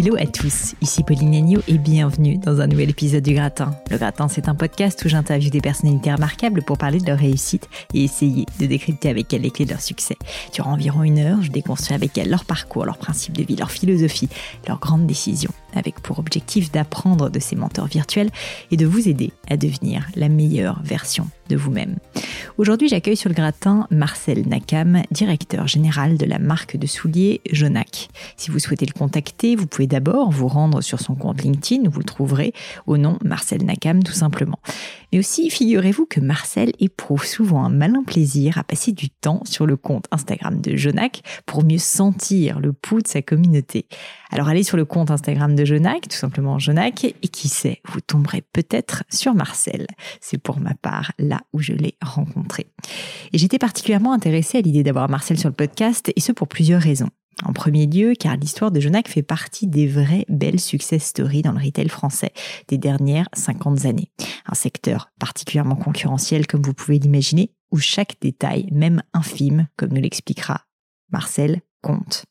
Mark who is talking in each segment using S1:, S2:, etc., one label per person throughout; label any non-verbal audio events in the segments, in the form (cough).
S1: Hello à tous, ici Pauline Agneau et bienvenue dans un nouvel épisode du Gratin. Le Gratin, c'est un podcast où j'interviewe des personnalités remarquables pour parler de leur réussite et essayer de décrypter avec elles les clés de leur succès. Durant environ une heure, je déconstruis avec elles leur parcours, leurs principes de vie, leur philosophie, leurs grandes décisions, avec pour objectif d'apprendre de ces mentors virtuels et de vous aider à devenir la meilleure version de vous-même. Aujourd'hui, j'accueille sur le gratin Marcel Nakam, directeur général de la marque de souliers Jonac. Si vous souhaitez le contacter, vous pouvez d'abord vous rendre sur son compte LinkedIn où vous le trouverez au nom Marcel Nakam tout simplement. Mais aussi, figurez-vous que Marcel éprouve souvent un malin plaisir à passer du temps sur le compte Instagram de Jonac pour mieux sentir le pouls de sa communauté. Alors allez sur le compte Instagram de Jonac, tout simplement Jonac, et qui sait, vous tomberez peut-être sur Marcel. C'est pour ma part là où je l'ai rencontré. Et j'étais particulièrement intéressée à l'idée d'avoir Marcel sur le podcast, et ce pour plusieurs raisons. En premier lieu, car l'histoire de Jonac fait partie des vraies belles success stories dans le retail français des dernières 50 années. Un secteur particulièrement concurrentiel, comme vous pouvez l'imaginer, où chaque détail, même infime, comme nous l'expliquera Marcel, compte.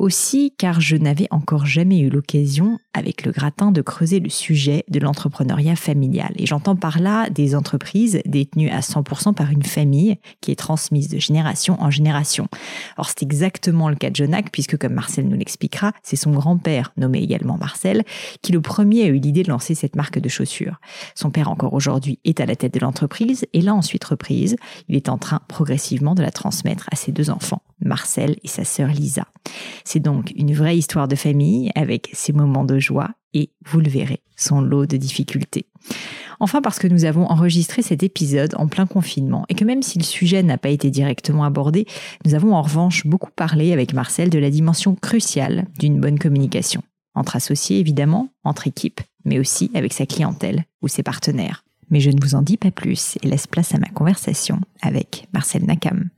S1: Aussi car je n'avais encore jamais eu l'occasion avec le gratin de creuser le sujet de l'entrepreneuriat familial. Et j'entends par là des entreprises détenues à 100% par une famille qui est transmise de génération en génération. Or c'est exactement le cas de Jonac puisque comme Marcel nous l'expliquera, c'est son grand-père, nommé également Marcel, qui le premier a eu l'idée de lancer cette marque de chaussures. Son père encore aujourd'hui est à la tête de l'entreprise et l'a ensuite reprise. Il est en train progressivement de la transmettre à ses deux enfants, Marcel et sa sœur Lisa. C'est donc une vraie histoire de famille avec ses moments de joie et, vous le verrez, son lot de difficultés. Enfin parce que nous avons enregistré cet épisode en plein confinement et que même si le sujet n'a pas été directement abordé, nous avons en revanche beaucoup parlé avec Marcel de la dimension cruciale d'une bonne communication. Entre associés évidemment, entre équipes, mais aussi avec sa clientèle ou ses partenaires. Mais je ne vous en dis pas plus et laisse place à ma conversation avec Marcel Nakam.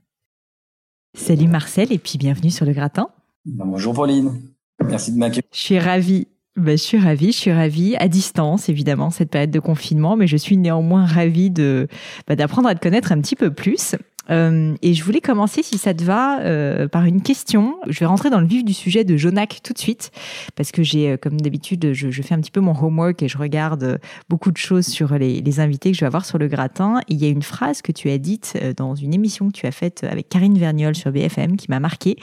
S1: Salut Marcel et puis bienvenue sur le gratin.
S2: Bonjour Pauline, merci de m'accueillir.
S1: Je suis ravie. Ben, je suis ravie, je suis ravie, à distance évidemment, cette période de confinement, mais je suis néanmoins ravie de bah, d'apprendre à te connaître un petit peu plus. Euh, et je voulais commencer, si ça te va, euh, par une question. Je vais rentrer dans le vif du sujet de Jonac tout de suite, parce que j'ai, euh, comme d'habitude, je, fais un petit peu mon homework et je regarde beaucoup de choses sur les, invités que je vais avoir sur le gratin. Il y a une phrase que tu as dite dans une émission que tu as faite avec Karine Verniol sur BFM qui m'a marqué.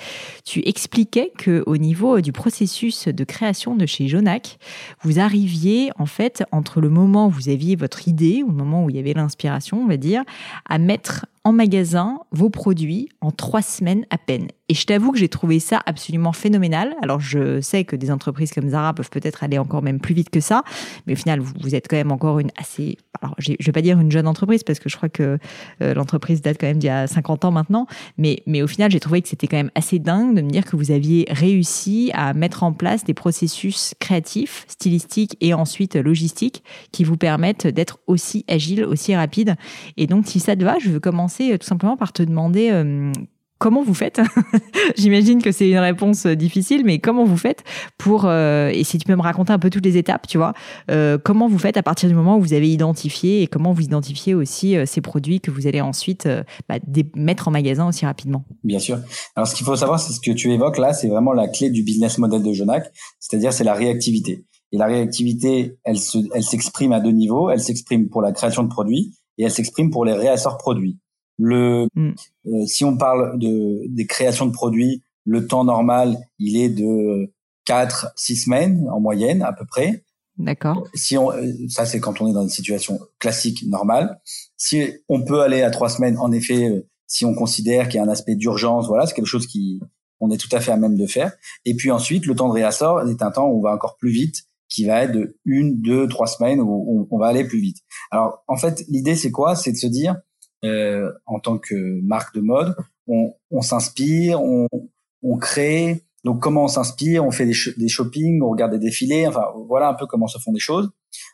S1: Tu expliquais que au niveau du processus de création de chez Jonac, vous arriviez en fait entre le moment où vous aviez votre idée, le moment où il y avait l'inspiration, on va dire, à mettre en magasin vos produits en trois semaines à peine. Et je t'avoue que j'ai trouvé ça absolument phénoménal. Alors je sais que des entreprises comme Zara peuvent peut-être aller encore même plus vite que ça, mais au final vous, êtes quand même encore une assez, alors je vais pas dire une jeune entreprise parce que je crois que euh, l'entreprise date quand même d'il y a 50 ans maintenant, mais mais au final j'ai trouvé que c'était quand même assez dingue de me dire que vous aviez réussi à mettre en place des processus créatifs, stylistiques et ensuite logistiques qui vous permettent d'être aussi agile, aussi rapide. Et donc si ça te va, je veux commencer euh, tout simplement par te demander euh, comment vous faites (laughs) J'imagine que c'est une réponse euh, difficile, mais comment vous faites pour, euh, et si tu peux me raconter un peu toutes les étapes, tu vois, euh, comment vous faites à partir du moment où vous avez identifié et comment vous identifiez aussi ces produits que vous allez ensuite bah, mettre en magasin aussi rapidement
S2: Bien sûr. Alors ce qu'il faut savoir, c'est ce que tu évoques là, c'est vraiment la clé du business model de Jonac, c'est-à-dire c'est la réactivité. Et la réactivité, elle elle s'exprime à deux niveaux. Elle s'exprime pour la création de produits et elle s'exprime pour les réassorts produits. Le, mm. euh, si on parle de des créations de produits, le temps normal, il est de 4 6 semaines en moyenne à peu près.
S1: D'accord.
S2: Si on, euh, ça c'est quand on est dans une situation classique normale. Si on peut aller à trois semaines, en effet, euh, si on considère qu'il y a un aspect d'urgence, voilà, c'est quelque chose qui on est tout à fait à même de faire. Et puis ensuite, le temps de réassort est un temps où on va encore plus vite, qui va être de une, deux, trois semaines où on, va aller plus vite. Alors en fait, l'idée c'est quoi? C'est de se dire, euh, en tant que marque de mode, on, on s'inspire, on, on crée, donc comment on s'inspire, on fait des, des shopping, on regarde des défilés, enfin voilà un peu comment se font des choses.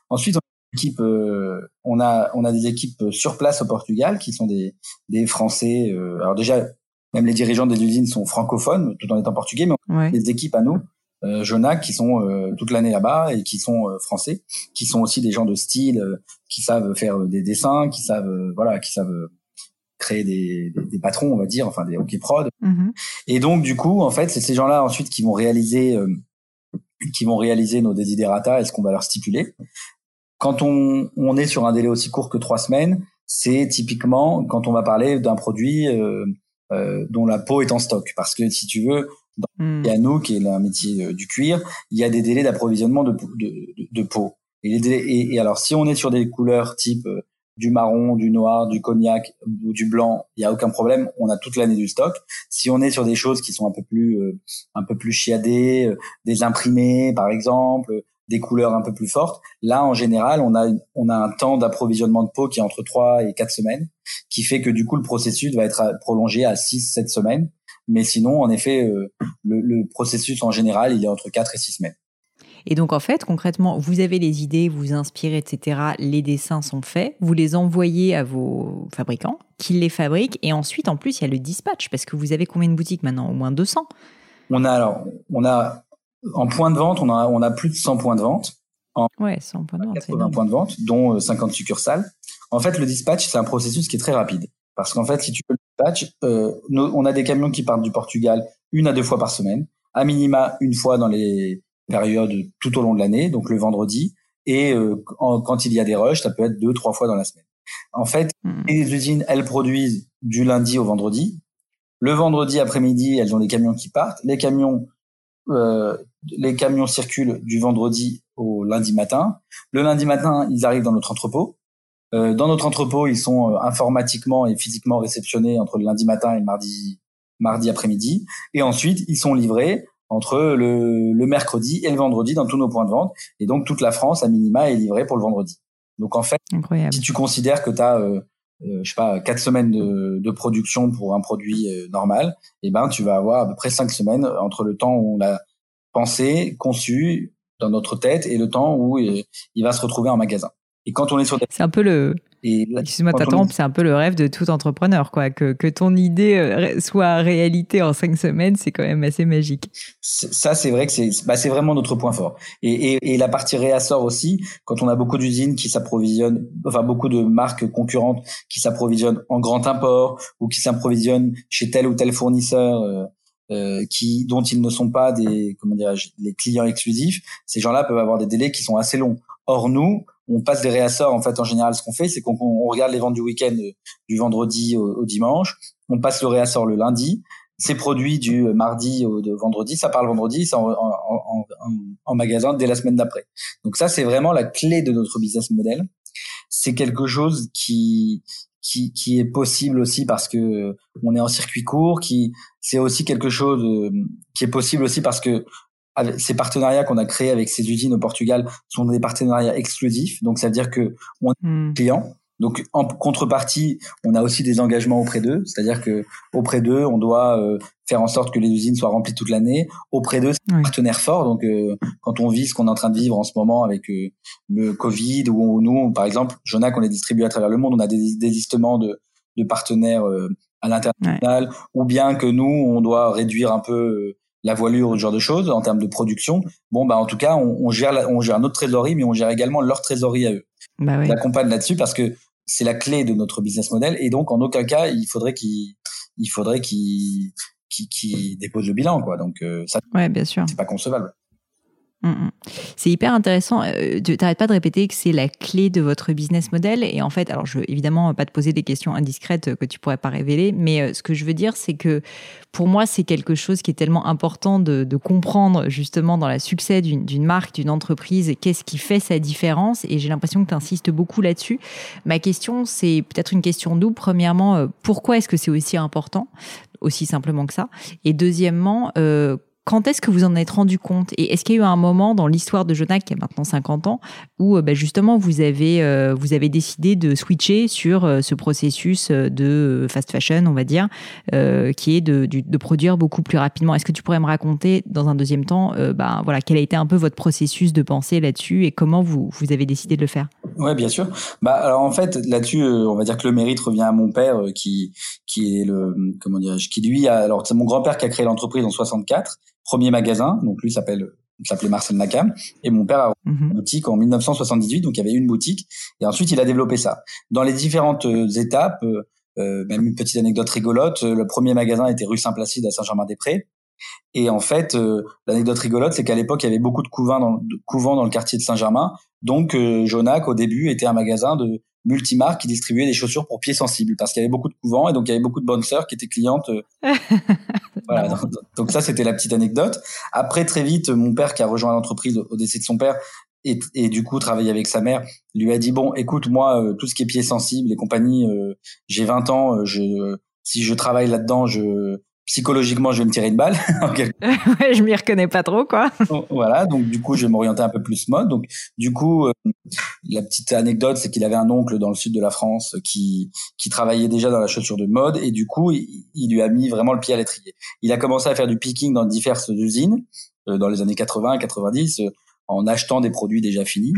S2: Ensuite, on a, équipe, euh, on a on a des équipes sur place au Portugal qui sont des des Français. Euh, alors déjà, même les dirigeants des usines sont francophones, tout en étant portugais, mais on a des équipes à nous, euh, Jonac, qui sont euh, toute l'année là-bas et qui sont français, qui sont aussi des gens de style, qui savent faire des dessins, qui savent voilà, qui savent créer des, des, patrons, on va dire, enfin des hockey prod. Mm-hmm. Et donc du coup, en fait, c'est ces gens-là ensuite qui vont réaliser, euh, qui vont réaliser nos desiderata et ce qu'on va leur stipuler. Quand on, on est sur un délai aussi court que trois semaines, c'est typiquement quand on va parler d'un produit euh, euh, dont la peau est en stock. Parce que si tu veux, dans mm. à nous, qui est un métier du cuir, il y a des délais d'approvisionnement de, de, de, peau. Et, alors, si on est sur des couleurs type du marron, du noir, du cognac ou du blanc, il y a aucun problème, on a toute l'année du stock. Si on est sur des choses qui sont un peu plus euh, un peu plus chiadées, euh, des imprimés par exemple, des couleurs un peu plus fortes, là en général, on a on a un temps d'approvisionnement de peau qui est entre 3 et 4 semaines, qui fait que du coup le processus va être prolongé à 6 7 semaines, mais sinon en effet euh, le, le processus en général, il est entre 4 et 6 semaines.
S1: Et donc, en fait, concrètement, vous avez les idées, vous inspirez, etc. Les dessins sont faits. Vous les envoyez à vos fabricants qui les fabriquent. Et ensuite, en plus, il y a le dispatch parce que vous avez combien de boutiques maintenant? Au moins 200
S2: On a alors, on a en point de vente, on a, on a plus de 100 points de vente.
S1: En ouais, 100 points de vente.
S2: 80 points de vente, dont 50 euh, succursales. En fait, le dispatch, c'est un processus qui est très rapide. Parce qu'en fait, si tu veux le dispatch, euh, on a des camions qui partent du Portugal une à deux fois par semaine, à minima une fois dans les période tout au long de l'année, donc le vendredi. Et euh, quand il y a des rushs, ça peut être deux, trois fois dans la semaine. En fait, hmm. les usines, elles produisent du lundi au vendredi. Le vendredi après-midi, elles ont des camions qui partent. Les camions, euh, les camions circulent du vendredi au lundi matin. Le lundi matin, ils arrivent dans notre entrepôt. Euh, dans notre entrepôt, ils sont euh, informatiquement et physiquement réceptionnés entre le lundi matin et le mardi, mardi après-midi. Et ensuite, ils sont livrés entre le, le, mercredi et le vendredi dans tous nos points de vente. Et donc, toute la France, à minima, est livrée pour le vendredi. Donc, en fait, si tu considères que tu as, euh, euh, je sais pas, quatre semaines de, de, production pour un produit euh, normal, eh ben, tu vas avoir à peu près cinq semaines entre le temps où on l'a pensé, conçu dans notre tête et le temps où il va se retrouver en magasin. Et quand on est sur
S1: C'est un peu le, Excuse-moi t'interrompre, c'est un peu le rêve de tout entrepreneur, quoi. Que, que ton idée euh, soit réalité en cinq semaines, c'est quand même assez magique.
S2: Ça, c'est vrai que c'est bah, vraiment notre point fort. Et, et, et la partie réassort aussi, quand on a beaucoup d'usines qui s'approvisionnent, enfin beaucoup de marques concurrentes qui s'approvisionnent en grand import ou qui s'approvisionnent chez tel ou tel fournisseur. Euh, euh, qui dont ils ne sont pas des comment dirais-je les clients exclusifs, ces gens-là peuvent avoir des délais qui sont assez longs. Or nous, on passe des réassorts. En fait, en général, ce qu'on fait, c'est qu'on regarde les ventes du week-end euh, du vendredi au, dimanche. On passe le réassort le lundi. C'est produit du mardi au vendredi. Ça part le vendredi, ça en, en, en, magasin dès la semaine d'après. Donc ça, c'est vraiment la clé de notre business model. C'est quelque chose qui qui, qui est possible aussi parce que on est en circuit court, qui c'est aussi quelque chose euh, qui est possible aussi parce que ces partenariats qu'on a créés avec ces usines au Portugal sont des partenariats exclusifs. Donc, ça veut dire que on des hmm. clients. Donc, en contrepartie, on a aussi des engagements auprès d'eux. C'est-à-dire que auprès d'eux, on doit euh, faire en sorte que les usines soient remplies toute l'année. Auprès d'eux, c'est un partenaire fort. Donc, euh, quand on vit ce qu'on est en train de vivre en ce moment avec euh, le Covid, ou nous, par exemple, Jonac, on est distribué à travers le monde, on a des désistements de, de partenaires à l'international, ou bien que nous, on doit réduire un peu la voilure, ce genre de choses, en termes de production. Bon, bah en tout cas, on, on gère on gère notre trésorerie, mais on gère également leur trésorerie à eux. Bah oui. On accompagne là-dessus parce que c'est la clé de notre business model et donc en aucun cas il faudrait qu'il il faudrait qu'il qui, qui dépose le bilan quoi donc euh, ça
S1: ouais bien sûr
S2: c'est pas concevable.
S1: C'est hyper intéressant. Euh, tu n'arrêtes pas de répéter que c'est la clé de votre business model. Et en fait, alors je veux évidemment pas te poser des questions indiscrètes que tu pourrais pas révéler, mais euh, ce que je veux dire, c'est que pour moi, c'est quelque chose qui est tellement important de, comprendre justement dans le succès d'une marque, d'une entreprise, qu'est-ce qui fait sa différence. Et j'ai l'impression que tu insistes beaucoup là-dessus. Ma question, c'est peut-être une question double. Premièrement, euh, pourquoi est-ce que c'est aussi important aussi simplement que ça? Et deuxièmement, quand est-ce que vous en êtes rendu compte Et est-ce qu'il y a eu un moment dans l'histoire de Jonac, qui a maintenant 50 ans, où euh, bah, justement vous avez, euh, vous avez décidé de switcher sur euh, ce processus de fast fashion, on va dire, qui est de, de, produire beaucoup plus rapidement? Est-ce que tu pourrais me raconter dans un deuxième temps, bah, voilà, quel a été un peu votre processus de pensée là-dessus et comment vous, vous avez décidé de le faire?
S2: Ouais, bien sûr. Bah, alors en fait, là-dessus, on va dire que le mérite revient à mon père, qui, qui est le, comment dire, qui lui a, alors c'est mon grand-père qui a créé l'entreprise en 64 premier magasin. Donc lui s'appelle s'appelait Marcel Nakam. Et mon père a ouvert une mhm. boutique en 1978 donc il y avait une boutique. Et ensuite il a développé ça. Dans les différentes euh, étapes euh, euh, même une petite anecdote rigolote le premier magasin était rue Saint-Placide à Saint-Germain-des-Prés. Et en fait l'anecdote rigolote c'est qu'à l'époque il y avait beaucoup de couvents dans, de couvents dans le quartier de Saint-Germain. Donc Jonac au début était un magasin de multimarque qui distribuait des chaussures pour pieds sensibles parce qu'il y avait beaucoup de couvents et donc il y avait beaucoup de bonnes sœurs qui étaient clientes. Euh. (laughs) voilà, donc, ça c'était la petite anecdote. Après très vite, mon père qui a rejoint l'entreprise au décès de son père et, et, du coup travaillait avec sa mère, lui a dit bon écoute moi euh, tout ce qui est pieds sensibles et compagnie, euh, j'ai 20 ans, je si je travaille là-dedans, je psychologiquement, je vais me tirer une balle. (laughs) (laughs)
S1: ouais, je m'y reconnais pas trop, quoi.
S2: voilà, donc du coup, je vais m'orienter un peu plus mode. Donc, du coup, euh, la petite anecdote, c'est qu'il avait un oncle dans le sud de la France qui qui travaillait déjà dans la chaussure de mode, et du coup, il, lui a mis vraiment le pied à l'étrier. Il a commencé à faire du picking dans diverses usines euh, dans les années 80 et 90 euh, en achetant des produits déjà finis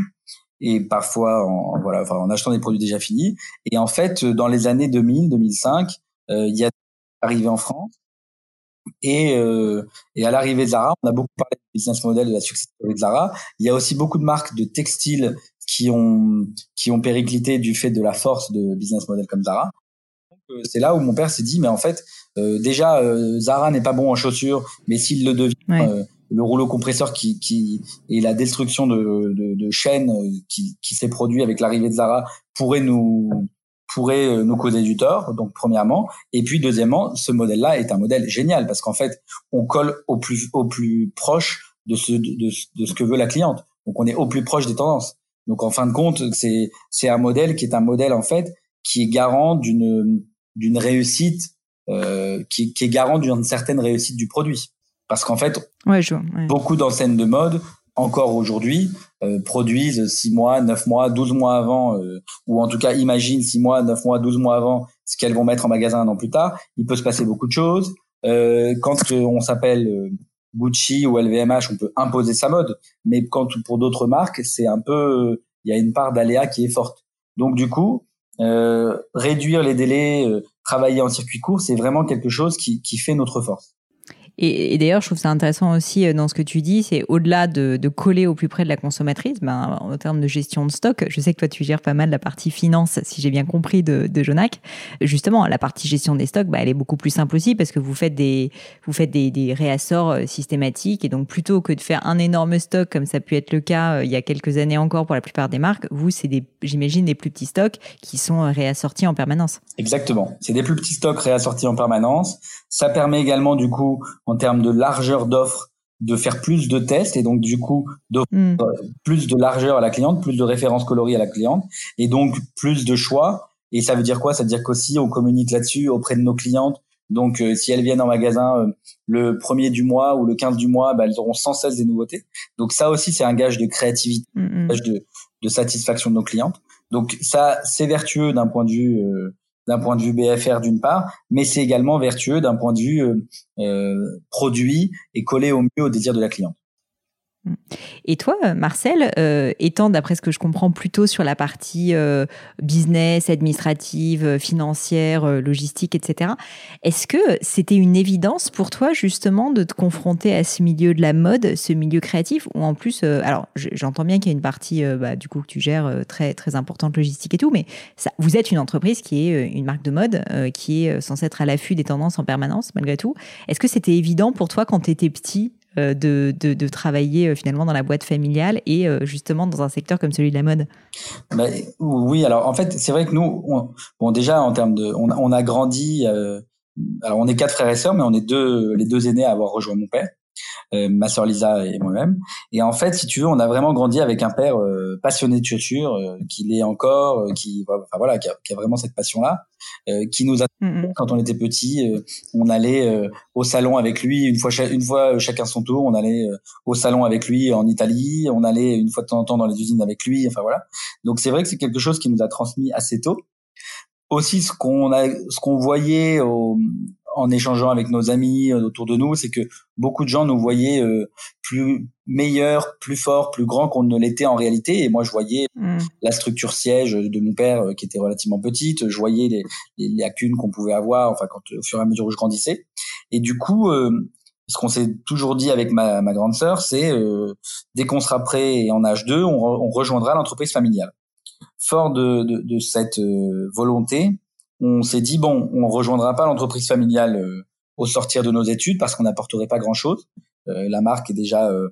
S2: et parfois en voilà, enfin, en achetant des produits déjà finis. Et en fait, dans les années 2000, 2005, il y a arrivé en France et, euh, et à l'arrivée de Zara, on a beaucoup parlé du business model de la succès de Zara. Il y a aussi beaucoup de marques de textiles qui ont qui ont périclité du fait de la force de business model comme Zara. Euh, c'est là où mon père s'est dit, mais en fait, euh, déjà, euh, Zara n'est pas bon en chaussures, mais s'il le devient, euh, le rouleau compresseur qui, qui et la destruction de, de, de chaînes qui, qui s'est produit avec l'arrivée de Zara pourrait nous pourrait euh, nous causer du tort, donc premièrement. Et puis deuxièmement, ce modèle-là est un modèle génial parce qu'en fait, on colle au plus au plus proche de ce de, de, ce que veut la cliente. Donc on est au plus proche des tendances. Donc en fin de compte, c'est c'est un modèle qui est un modèle en fait qui est garant d'une d'une réussite euh, qui, qui est garant d'une certaine réussite du produit. Parce qu'en fait,
S1: ouais, je,
S2: beaucoup d'enseignes de mode encore aujourd'hui euh, produisent six mois, neuf mois, 12 mois avant, euh, ou en tout cas imaginent six mois, neuf mois, 12 mois avant ce qu'elles vont mettre en magasin un an plus tard. Il peut se passer beaucoup de choses. Euh, quand on s'appelle Gucci ou LVMH, on peut imposer sa mode, mais quand pour d'autres marques, c'est un peu, il y a une part d'aléa qui est forte. Donc du coup, réduire les délais, travailler en circuit court, c'est vraiment quelque chose qui, qui fait notre force.
S1: Et, d'ailleurs, je trouve ça intéressant aussi euh, dans ce que tu dis, c'est au-delà de, coller au plus près de la consommatrice, ben, en termes de gestion de stock, je sais que toi, tu gères pas mal la partie finance, si j'ai bien compris, de, de Jonac. Justement, la partie gestion des stocks, ben, elle est beaucoup plus simple aussi parce que vous faites des, vous faites des, des réassorts euh, systématiques et donc plutôt que de faire un énorme stock comme ça a pu être le cas euh, il y a quelques années encore pour la plupart des marques, vous, c'est des, j'imagine, des plus petits stocks qui sont réassortis en permanence.
S2: Exactement. C'est des plus petits stocks réassortis en permanence. Ça permet également, du coup, en termes de largeur d'offres, de faire plus de tests et donc du coup d'offrir hmm. plus de largeur à la cliente, plus de références coloris à la cliente et donc plus de choix. Et ça veut dire quoi? Ça veut dire qu'aussi on communique là-dessus auprès de nos clientes. Donc euh, si elles viennent en magasin euh, le premier du mois ou le 15 du mois, bah, elles auront sans cesse des nouveautés. Donc ça aussi c'est un gage de créativité, hmm, hmm. un gage de, de, satisfaction de nos clientes. Donc ça c'est vertueux d'un point de vue euh, d'un point de vue BFR d'une part, mais c'est également vertueux d'un point de vue euh, euh, produit et collé au mieux au désir de la cliente.
S1: Et toi, Marcel, euh, étant d'après ce que je comprends plutôt sur la partie euh, business, administrative, euh, financière, logistique, etc., est-ce que c'était une évidence pour toi justement de te confronter à ce milieu de la mode, ce milieu créatif, ou en plus, alors j'entends bien qu'il y a une partie bah, du coup que tu gères très très importante logistique et tout, mais ça, vous êtes une entreprise qui est une marque de mode qui est censée être à l'affût des tendances en permanence malgré tout. Est-ce que c'était évident pour toi quand tu étais petit de, de, de, travailler finalement dans la boîte familiale et justement dans un secteur comme celui de la mode
S2: bah, Oui, alors en fait, c'est vrai que nous, on, bon, déjà en termes de, on, on a grandi. alors on est quatre frères et sœurs, mais on est deux, les deux aînés à avoir rejoint mon père. Euh, ma sœur Lisa et moi-même. Et en fait, si tu veux, on a vraiment grandi avec un père euh, passionné de chaussures, euh, qui l'est encore, qui, enfin voilà, qui a, qui a, vraiment cette passion-là, qui nous a mm-hmm. quand on était petit, on allait au salon avec lui une fois une fois chacun son tour. On allait au salon avec lui en Italie, on allait une fois de temps en temps dans les usines avec lui. Enfin voilà. Donc c'est vrai que c'est quelque chose qui nous a transmis assez tôt aussi ce qu'on a ce qu'on voyait au, en échangeant avec nos amis euh, autour de nous, c'est que beaucoup de gens nous voyaient euh, plus meilleurs, plus forts, plus grands qu'on ne l'était en réalité. Et moi, je voyais mm. la structure siège de mon père euh, qui était relativement petite. Je voyais les, les lacunes qu'on pouvait avoir, enfin, quand au fur et à mesure où je grandissais. Et du coup, ce qu'on s'est toujours dit avec ma, ma grande sœur, c'est dès qu'on sera prêt et en âge 2, on, on rejoindra l'entreprise familiale. Fort de, de, de cette volonté, on s'est dit bon, on rejoindra pas l'entreprise familiale euh, au sortir de nos études parce qu'on n'apporterait pas grand chose. Euh, la marque est déjà euh,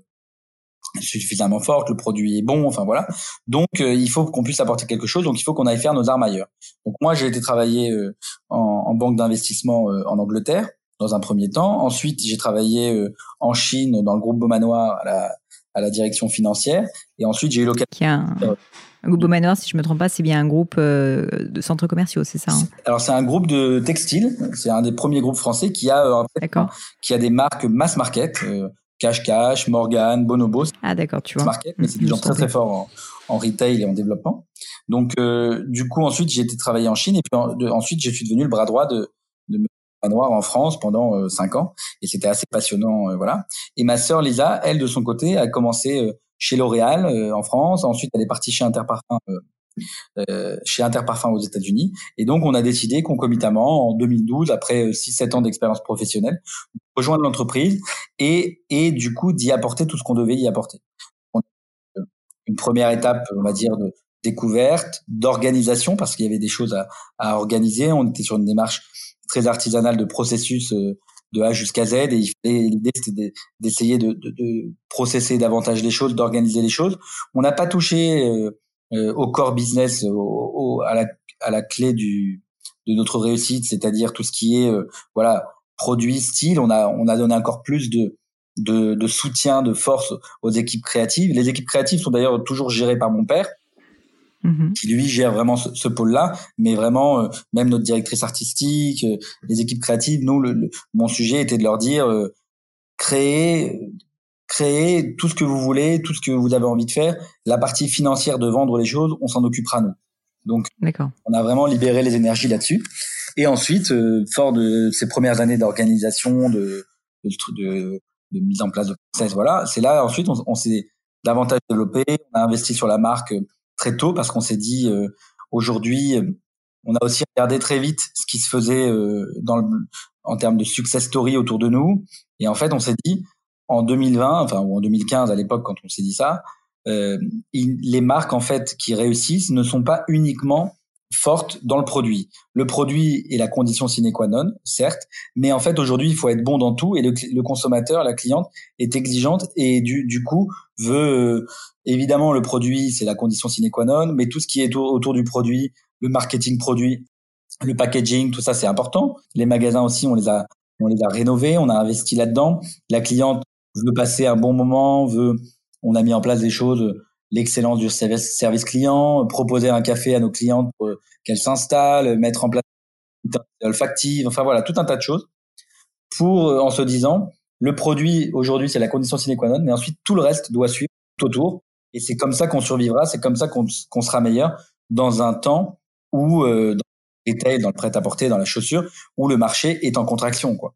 S2: suffisamment forte, le produit est bon, enfin voilà. Donc il faut qu'on puisse apporter quelque chose, donc il faut qu'on aille faire nos armes ailleurs. Donc moi j'ai été travailler en, en, banque d'investissement en Angleterre dans un premier temps. Ensuite j'ai travaillé en Chine dans le groupe Beaumanoir à la, à la direction financière. Et ensuite j'ai eu l'occasion.
S1: Groupe Manoir, si je me trompe pas, c'est bien un groupe euh, de centres commerciaux, c'est ça hein
S2: Alors c'est un groupe de textile. C'est un des premiers groupes français qui a euh, qui a des marques mass market, euh, Cash Cash, Morgan, Bonobo.
S1: Ah d'accord, tu vois.
S2: Market, mais c'est des gens très très forts en, retail et en développement. Donc du coup ensuite j'ai été travailler en Chine et puis ensuite je suis devenu le bras droit de Manoir en France pendant cinq ans et c'était assez passionnant voilà. Et ma sœur Lisa, elle de son côté a commencé chez L'Oréal euh, en France. Ensuite, elle est partie chez Interparfum. Euh, euh, chez Interparfum aux États-Unis. Et donc, on a décidé concomitamment, en 2012, après 6-7 ans d'expérience professionnelle, de rejoindre l'entreprise et, et du coup d'y apporter tout ce qu'on devait y apporter. Une première étape, on va dire, de découverte, d'organisation, parce qu'il y avait des choses à, organiser. On était sur une démarche très artisanale de processus de A jusqu'à Z et l'idée c'était d'essayer de, de, de, processer davantage les choses, d'organiser les choses. On n'a pas touché euh, euh, au core business, au, à, la, à la clé du de notre réussite, c'est-à-dire tout ce qui est euh, voilà produit, style. On a on a donné encore plus de de, de soutien, de force aux équipes créatives. Les équipes créatives sont d'ailleurs toujours gérées par mon père. Mhm. qui lui gère vraiment ce, pôle-là, mais vraiment euh, même notre directrice artistique, euh, les équipes créatives, nous, le, mon sujet était de leur dire euh, créer, créer tout ce que vous voulez, tout ce que vous avez envie de faire. La partie financière de vendre les choses, on s'en occupera nous. Donc, on a vraiment libéré les énergies là-dessus. Et ensuite, fort de ces premières années d'organisation, de, de, de, mise en place de process, voilà, c'est là ensuite on, on s'est davantage développé, on a investi sur la marque très tôt parce qu'on s'est dit euh, aujourd'hui, euh, on a aussi regardé très vite ce qui se faisait euh, dans le, en termes de success story autour de nous. Et en fait, on s'est dit en 2020, enfin ou en 2015 à l'époque quand on s'est dit ça, euh, les marques en fait qui réussissent ne sont pas uniquement forte dans le produit. Le produit est la condition sine qua non, certes, mais en fait aujourd'hui il faut être bon dans tout et le, consommateur, la cliente est exigeante et du, du coup veut euh, évidemment le produit c'est la condition sine qua non, mais tout ce qui est autour, du produit, le marketing produit, le packaging, tout ça c'est important. Les magasins aussi on les a on les a rénovés, on a investi là-dedans. La cliente veut passer un bon moment, veut on a mis en place des choses l'excellence du service client, proposer un café à nos clientes pour qu'elles s'installent, mettre en place olfactive, enfin voilà, tout un tas de choses pour, en se disant, le produit aujourd'hui c'est la condition sine qua non, mais ensuite tout le reste doit suivre tout autour. Et c'est comme ça qu'on survivra, c'est comme ça qu'on sera meilleur dans un temps où, euh, dans le dans le prêt-à-porter, dans la chaussure, où le marché est en contraction, quoi.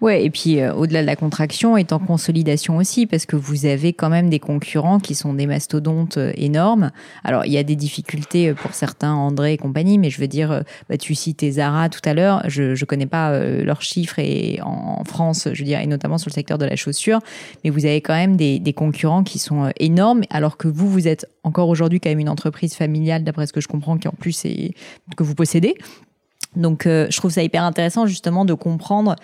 S1: Ouais, et puis euh, au-delà de la contraction, est en consolidation aussi, parce que vous avez quand même des concurrents qui sont des mastodontes euh, énormes. Alors, il y a des difficultés euh, pour certains, André et compagnie, mais je veux dire, bah, tu citais Zara tout à l'heure, je ne connais pas leurs chiffres et en, France, je veux dire, et notamment sur le secteur de la chaussure, mais vous avez quand même des, des concurrents qui sont énormes, alors que vous, vous êtes encore aujourd'hui quand même une entreprise familiale, d'après ce que je comprends, qui en plus est que vous possédez. Donc, je trouve ça hyper intéressant justement de comprendre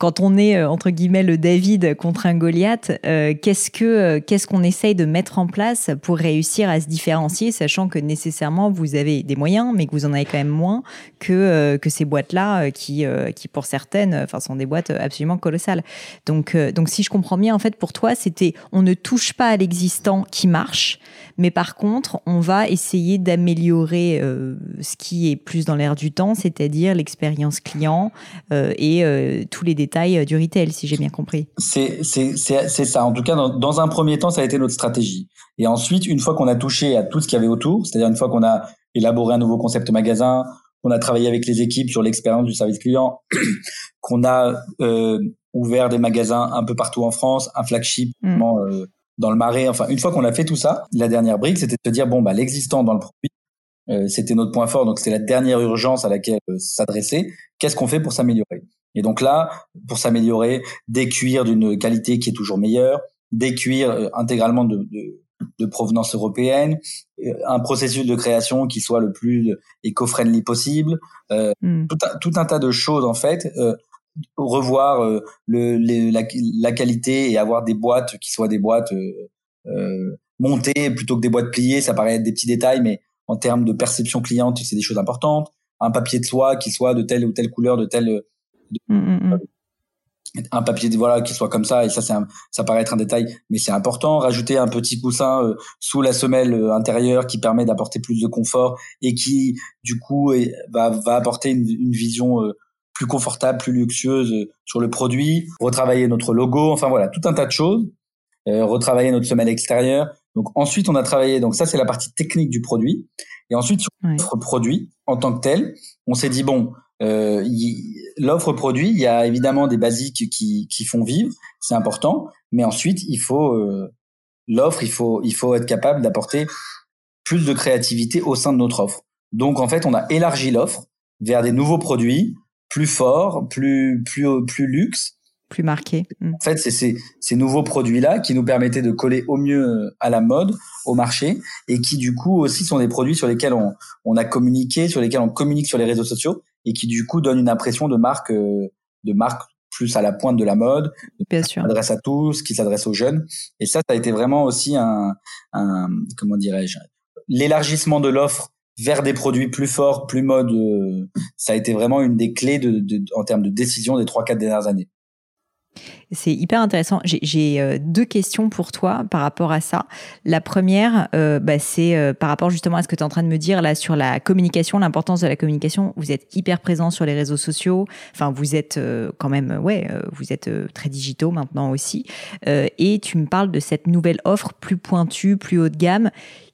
S1: quand on est entre guillemets le David contre un Goliath, qu'est-ce que qu'est-ce qu'on essaye de mettre en place pour réussir à se différencier, sachant que nécessairement vous avez des moyens, mais que vous en avez quand même moins que que ces boîtes-là qui qui pour certaines, enfin sont des boîtes absolument colossales. Donc donc si je comprends bien, en fait pour toi c'était on ne touche pas à l'existant qui marche, mais par contre on va essayer d'améliorer ce qui est plus dans l'air du temps, c'est-à-dire l'expérience client euh, et euh, tous les détails euh, du retail, si j'ai bien compris.
S2: C'est ça. En tout cas, dans, dans, un premier temps, ça a été notre stratégie. Et ensuite, une fois qu'on a touché à tout ce qu'il y avait autour, c'est-à-dire une fois qu'on a élaboré un nouveau concept magasin, qu'on a travaillé avec les équipes sur l'expérience du service client, (clears throat) qu'on a ouvert des magasins un peu partout en France, un flagship mm. Dans le Marais. Enfin, une fois qu'on a fait tout ça, la dernière brique, c'était de se dire bon bah l'existant dans le produit, euh, c'était notre point fort, donc c'était la dernière urgence à laquelle euh, s'adresser. Qu'est-ce qu'on fait pour s'améliorer? Et donc là, pour s'améliorer, des cuirs d'une qualité qui est toujours meilleure, des cuirs euh, intégralement de, de, de, provenance européenne, un processus de création qui soit le plus éco-friendly possible, hmm. tout, un, tout, un, tas de choses en fait. Revoir le, la, la, qualité et avoir des boîtes qui soient des boîtes montées plutôt que des boîtes pliées, ça paraît être des petits détails, mais en termes de perception client, c'est des choses importantes. Un papier de soie qui soit de telle ou telle couleur, de telle mm, mm, mm. un papier de voilà qui soit comme ça et ça c'est ça paraît être un détail mais c'est important rajouter un petit coussin euh, sous la semelle euh, intérieure qui permet d'apporter plus de confort et qui du coup va va apporter une, une vision euh, plus confortable plus luxueuse sur le produit retravailler notre logo enfin voilà tout un tas de choses retravailler notre semelle extérieure donc ensuite, on a travaillé. Donc ça, c'est la partie technique du produit. Et ensuite, sur l'offre produit en tant que tel, on s'est dit bon, euh, l'offre produit, il y a évidemment des basiques qui, qui font vivre, c'est important. Mais ensuite, il faut euh, l'offre, il faut il faut être capable d'apporter plus de créativité au sein de notre offre. Donc en fait, on a élargi l'offre vers des nouveaux produits plus forts, plus plus plus luxe
S1: plus marqué.
S2: Mm. En fait, c'est ces, ces nouveaux produits-là qui nous permettaient de coller au mieux euh, à la mode, au marché, et qui du coup aussi sont des produits sur lesquels on, on a communiqué, sur lesquels on communique sur les réseaux sociaux, et qui du coup donnent une impression de marque, euh, de marque plus à la pointe de la mode,
S1: Bien
S2: qui s'adresse à tous, qui s'adresse aux jeunes. Et ça, ça a été vraiment aussi un, un comment dirais-je, l'élargissement de l'offre vers des produits plus forts, plus mode. Euh, ça a été vraiment une des clés en termes de décision des trois quatre dernières années.
S1: C'est hyper intéressant. J'ai euh, deux questions pour toi par rapport à ça. La première, euh, bah, c'est par rapport justement à ce que tu es en train de me dire là sur la communication, l'importance de la communication. Vous êtes hyper présent sur les réseaux sociaux. Enfin, vous êtes quand même, ouais, vous êtes très digitaux maintenant aussi. et tu me parles de cette nouvelle offre plus pointue, plus haut de gamme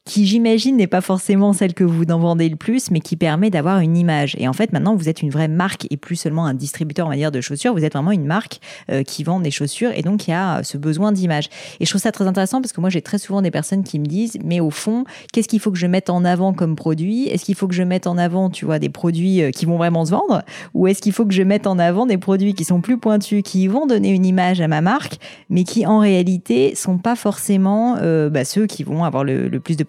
S1: qui j'imagine n'est pas forcément celle que vous en vendez le plus, mais qui permet d'avoir une image. Et en fait, maintenant, vous êtes une vraie marque et plus seulement un distributeur, on va dire, de chaussures. Vous êtes vraiment une marque euh, qui vend des chaussures et donc il y a ce besoin d'image. Et je trouve ça très intéressant parce que moi, j'ai très souvent des personnes qui me disent, mais au fond, qu'est-ce qu'il faut que je mette en avant comme produit? Est-ce qu'il faut que je mette en avant, tu vois, des produits euh, qui vont vraiment se vendre? Ou est-ce qu'il faut que je mette en avant des produits qui sont plus pointus, qui vont donner une image à ma marque, mais qui en réalité sont pas forcément euh, bah, ceux qui vont avoir le, plus de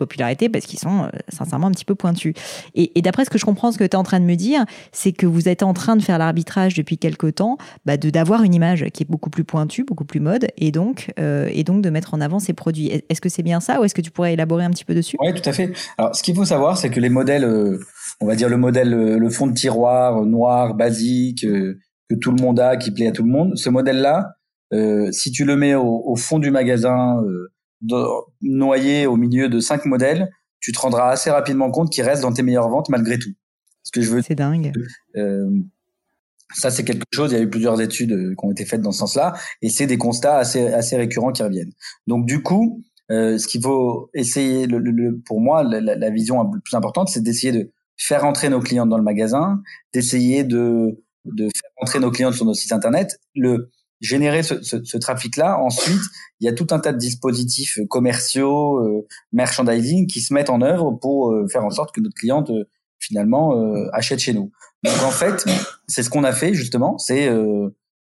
S1: parce qu'ils sont euh, sincèrement un petit peu pointus. Et, d'après ce que je comprends, ce que tu es en train de me dire, c'est que vous êtes en train de faire l'arbitrage depuis quelque temps, bah, de d'avoir une image qui est beaucoup plus pointue, beaucoup plus mode, et donc euh, et donc de mettre en avant ces produits. Est-ce que c'est bien ça, ou est-ce que tu pourrais élaborer un petit peu dessus?
S2: Oui, tout à fait. Alors, ce qu'il faut savoir, c'est que les modèles, euh, on va dire le modèle, le fond de tiroir noir basique que tout le monde a, qui plaît à tout le monde, ce modèle-là, si tu le mets au, au fond du magasin noyé au milieu de cinq modèles, tu te rendras assez rapidement compte qu'il reste dans tes meilleures ventes malgré tout.
S1: Ce que je veux. C'est dingue.
S2: Euh, ça, c'est quelque chose. Il y a eu plusieurs études euh, qui ont été faites dans ce sens-là, et c'est des constats assez assez récurrents qui reviennent. Donc, du coup, euh, ce qu'il faut essayer, le, le, pour moi, la, la, vision la plus importante, c'est d'essayer de faire entrer nos clients dans le magasin, d'essayer de de faire entrer nos clients sur nos sites internet. Le générer ce, ce, ce trafic-là. Ensuite, il y a tout un tas de dispositifs commerciaux, euh, merchandising qui se mettent en œuvre pour euh, faire en sorte que notre cliente euh, finalement achète chez nous. Donc en fait, c'est ce qu'on a fait justement, c'est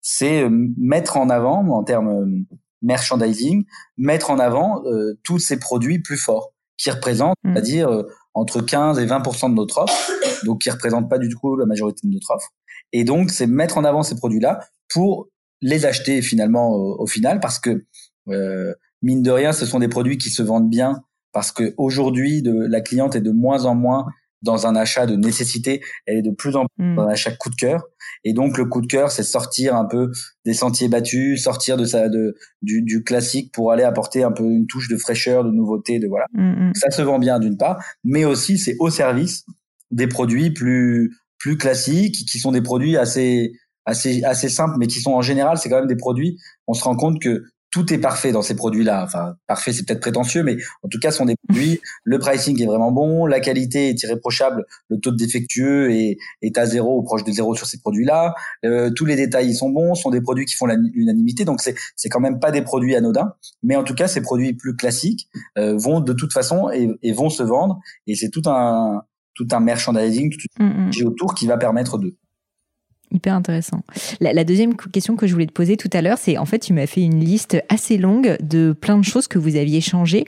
S2: c'est mettre en avant en termes merchandising, mettre en avant tous ces produits plus forts qui représentent, mmh. c'est-à-dire entre 15 et 20 de notre offre, donc qui représentent pas du tout la majorité de notre offre. Et donc c'est mettre en avant ces produits-là pour les acheter finalement au, final parce que euh, mine de rien, ce sont des produits qui se vendent bien parce que aujourd'hui, la cliente est de moins en moins dans un achat de nécessité, elle est de plus en plus hmm. dans un achat coup de cœur. Et donc le coup de cœur, c'est sortir un peu des sentiers battus, sortir de sa de du, du, classique pour aller apporter un peu une touche de fraîcheur, de nouveauté, de voilà. Hmm, hmm. Ça se vend bien d'une part, mais aussi c'est au service des produits plus plus classiques, qui sont des produits assez assez assez simples, mais qui sont en général, c'est quand même des produits. On se rend compte que tout est parfait dans ces produits-là. Enfin, parfait, c'est peut-être prétentieux, mais en tout cas, ce sont des produits. (laughs) Le pricing est vraiment bon, la qualité est irréprochable, le taux de défectueux est, est à zéro ou proche de zéro sur ces produits-là. Euh, tous les détails sont bons, sont des produits qui font l'unanimité, donc c'est c'est quand même pas des produits anodins. Mais en tout cas, ces produits plus classiques euh, vont de toute façon et, et, vont se vendre, et c'est tout un tout un merchandising tout mm, mm. autour qui va permettre de.
S1: Hyper intéressant. La, deuxième question que je voulais te poser tout à l'heure, c'est en fait, tu m'as fait une liste assez longue de plein de choses que vous aviez changées.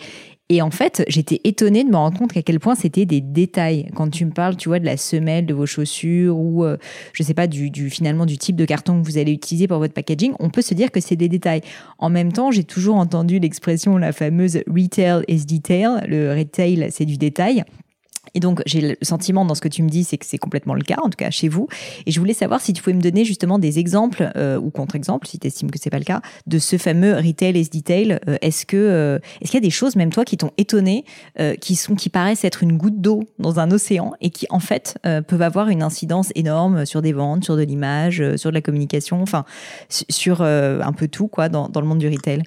S1: Et en fait, j'étais étonnée de me rendre compte à quel point c'était des détails. Quand tu me parles, tu vois, de la semelle de vos chaussures ou, euh, je sais pas, du, finalement du type de carton que vous allez utiliser pour votre packaging, on peut se dire que c'est des détails. En même temps, j'ai toujours entendu l'expression, la fameuse retail is detail. Le retail, c'est du détail. Et donc, j'ai le sentiment dans ce que tu me dis, c'est que c'est complètement le cas, en tout cas chez vous. Et je voulais savoir si tu pouvais me donner justement des exemples euh, ou contre-exemples, si tu estimes que c'est pas le cas, de ce fameux retail et detail. Euh, est-ce que euh, est-ce qu'il y a des choses, même toi, qui t'ont étonné, qui sont qui paraissent être une goutte d'eau dans un océan et qui en fait peuvent avoir une incidence énorme sur des ventes, sur de l'image, sur de la communication, enfin sur un peu tout quoi dans, dans le monde du retail?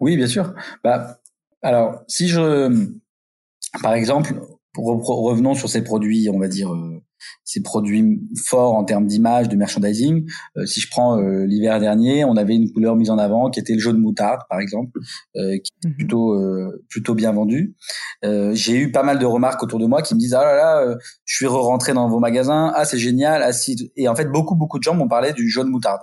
S2: Oui, bien sûr. Bah alors si je par exemple, revenons sur ces produits, on va dire, euh, ces produits forts en termes d'image, de merchandising. Euh, si je prends euh, l'hiver dernier, on avait une couleur mise en avant qui était le jaune moutarde, par exemple, qui est mhm. plutôt plutôt bien vendu. J'ai eu pas mal de remarques autour de moi qui me disent ah là là, je suis re-rentré dans vos magasins, ah c'est génial, ah et en fait beaucoup beaucoup de gens m'ont parlé du jaune moutarde.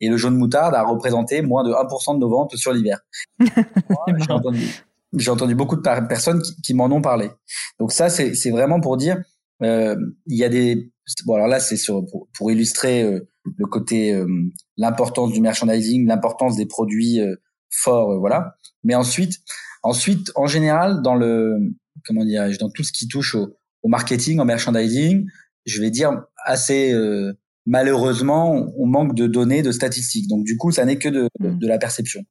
S2: Et le jaune moutarde a représenté moins de 1% de nos ventes sur l'hiver. (laughs) J'ai entendu, j'ai entendu beaucoup de personnes qui, m'en ont parlé. Donc ça, c'est vraiment pour dire, euh, il y a des... Bon, alors là, c'est pour, pour, illustrer euh, le côté, euh, l'importance du merchandising, l'importance des produits euh, forts, voilà. Mais ensuite, ensuite, en général, dans le, comment dirais-je, dans tout ce qui touche au, au, marketing, au merchandising, je vais dire assez malheureusement, on manque de données, de statistiques. Donc du coup, ça n'est que de, mmh. de la perception.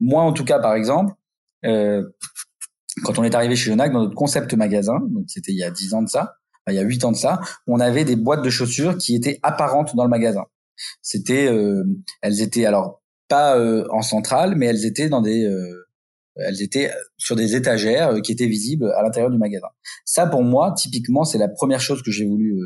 S2: Moi, en tout cas, par exemple, euh, quand on est arrivé chez Jonac dans notre concept magasin, donc c'était il y a 10 ans de ça, il y a 8 ans de ça, on avait des boîtes de chaussures qui étaient apparentes dans le magasin. C'était, euh, elles étaient alors pas euh, en centrale, mais elles étaient dans des, euh, elles étaient sur des étagères qui étaient visibles à l'intérieur du magasin. Ça, pour moi, typiquement, c'est la première chose que j'ai voulu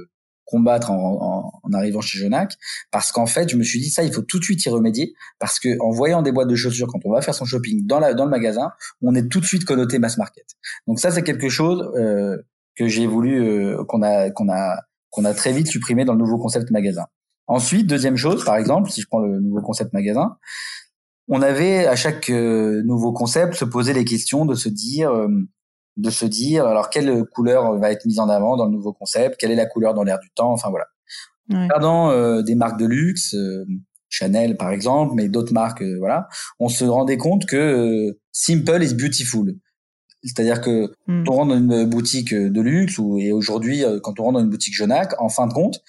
S2: combattre en, en, arrivant chez Jonac parce qu'en fait je me suis dit ça il faut tout de suite y remédier parce que en voyant des boîtes de chaussures quand on va faire son shopping dans la dans le magasin on est tout de suite connoté mass market. Donc ça c'est quelque chose euh, que j'ai voulu euh, qu'on a qu'on a qu'on a très vite supprimé dans le nouveau concept magasin. Ensuite deuxième chose par exemple si je prends le nouveau concept magasin on avait à chaque euh, nouveau concept se poser les questions de se dire euh, de se dire alors quelle couleur va être mise en avant dans le nouveau concept, quelle est la couleur dans l'air du temps, enfin voilà. Regardant euh, des marques de luxe, euh, Chanel par exemple, mais d'autres marques, euh, voilà, on se rendait compte que simple is beautiful. C'est-à-dire que hmm. quand on rentre dans une boutique de luxe ou et aujourd'hui quand on rentre dans une boutique Genac, en fin de compte,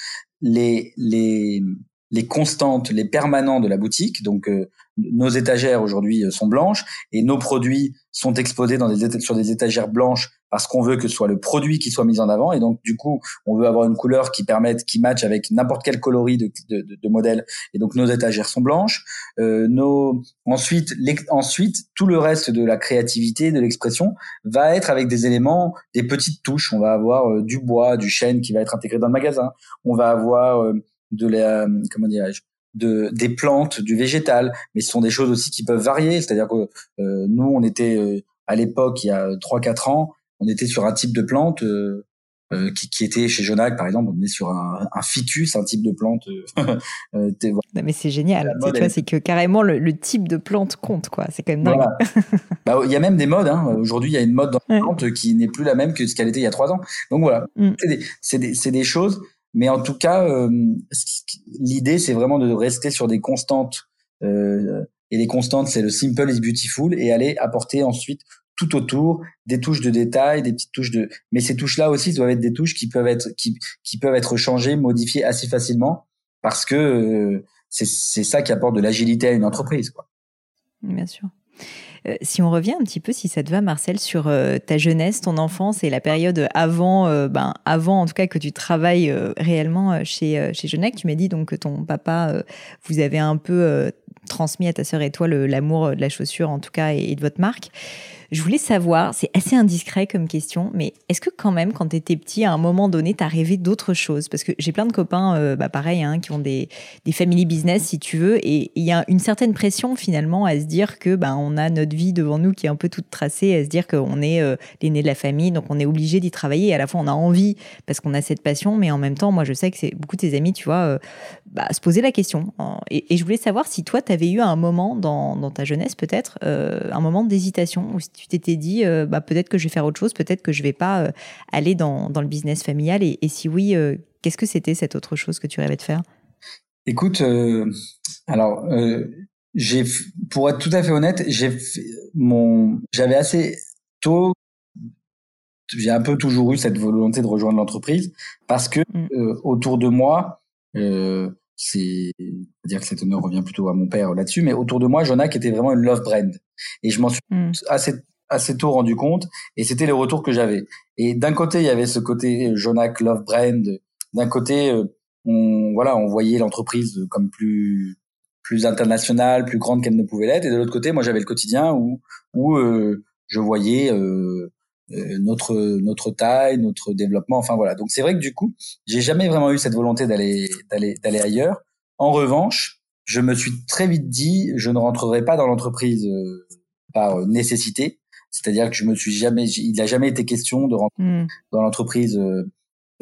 S2: les les les constantes, les permanents de la boutique. Donc, euh, nos étagères aujourd'hui euh, sont blanches et nos produits sont exposés dans des sur des étagères blanches parce qu'on veut que ce soit le produit qui soit mis en avant. Et donc, du coup, on veut avoir une couleur qui permette, qui matche avec n'importe quel coloris de, de, de, modèle. Et donc, nos étagères sont blanches. Euh, nos ensuite, ensuite, tout le reste de la créativité, de l'expression, va être avec des éléments, des petites touches. On va avoir euh, du bois, du chêne qui va être intégré dans le magasin. On va avoir de la comment dirais-je de des plantes, du végétal, mais ce sont des choses aussi qui peuvent varier. C'est-à-dire que euh, nous, on était euh, à l'époque, il y a trois quatre ans, on était sur un type de plante euh, qui, qui, était chez Jonac, par exemple, on est sur un, un ficus, un type de plante. (laughs)
S1: mais c'est génial. C'est que carrément le, type de plante compte, quoi. C'est quand même dingue. (laughs)
S2: bah, il y a même des modes. Hein. Aujourd'hui, il y a une mode dans la plante qui n'est plus la même que ce qu'elle était il y a trois ans. Donc voilà, mm. c'est des, des, des, choses mais en tout cas, euh, l'idée, c'est vraiment de rester sur des constantes et les constantes, c'est le simple is beautiful et aller apporter ensuite tout autour des touches de détail, des petites touches de. Mais ces touches-là aussi doivent être des touches qui peuvent être qui, qui peuvent être changées, modifiées assez facilement parce que euh, c'est ça qui apporte de l'agilité à une entreprise.
S1: Bien sûr. Euh, si on revient un petit peu, si ça te va, Marcel, sur euh, ta jeunesse, ton enfance et la période avant, ben, avant en tout cas que tu travailles réellement chez, chez Genec, tu m'as dit donc que ton papa, vous avez un peu transmis à ta sœur et toi l'amour de la chaussure en tout cas et de votre marque. Je voulais savoir, c'est assez indiscret comme question, mais est-ce que quand même, quand tu étais petit, à un moment donné, tu as rêvé d'autres choses? Parce que j'ai plein de copains, euh, bah pareil, hein, qui ont des, des family business, si tu veux, et il y a une certaine pression finalement à se dire que bah, on a notre vie devant nous qui est un peu toute tracée, à se dire qu'on est euh, l'aîné de la famille, donc on est obligé d'y travailler, et à la fois on a envie parce qu'on a cette passion, mais en même temps, moi je sais que c'est beaucoup de tes amis, tu vois, euh, bah, se poser la question. Et, je voulais savoir si toi, tu avais eu un moment dans, ta jeunesse peut-être, un moment d'hésitation, ou tu t'étais dit, euh, bah, peut-être que je vais faire autre chose, peut-être que je vais pas euh, aller dans, dans, le business familial Et, si oui, euh, qu'est-ce que c'était cette autre chose que tu rêvais de faire?
S2: Écoute, alors, j'ai, pour être tout à fait honnête, j'ai mon, j'avais assez tôt, j'ai un peu toujours eu cette volonté de rejoindre l'entreprise parce que mmh. autour de moi, c'est dire que cet honneur revient plutôt à mon père là-dessus, mais autour de moi, Jonac était vraiment une love brand. Et je m'en suis mmh. assez assez tôt rendu compte et c'était les retours que j'avais. Et d'un côté, il y avait ce côté euh, Jonac Love Brand. D'un côté, euh, on voilà, on voyait l'entreprise comme plus plus internationale, plus grande qu'elle ne pouvait l'être. Et de l'autre côté, moi, j'avais le quotidien où où euh, je voyais euh, notre notre taille, notre développement. Enfin voilà. Donc c'est vrai que du coup, j'ai jamais vraiment eu cette volonté d'aller d'aller d'aller ailleurs. En revanche, je me suis très vite dit, je ne rentrerai pas dans l'entreprise par nécessité. C'est-à-dire que je me suis jamais, il n'a jamais été question de rentrer hmm. dans l'entreprise, euh,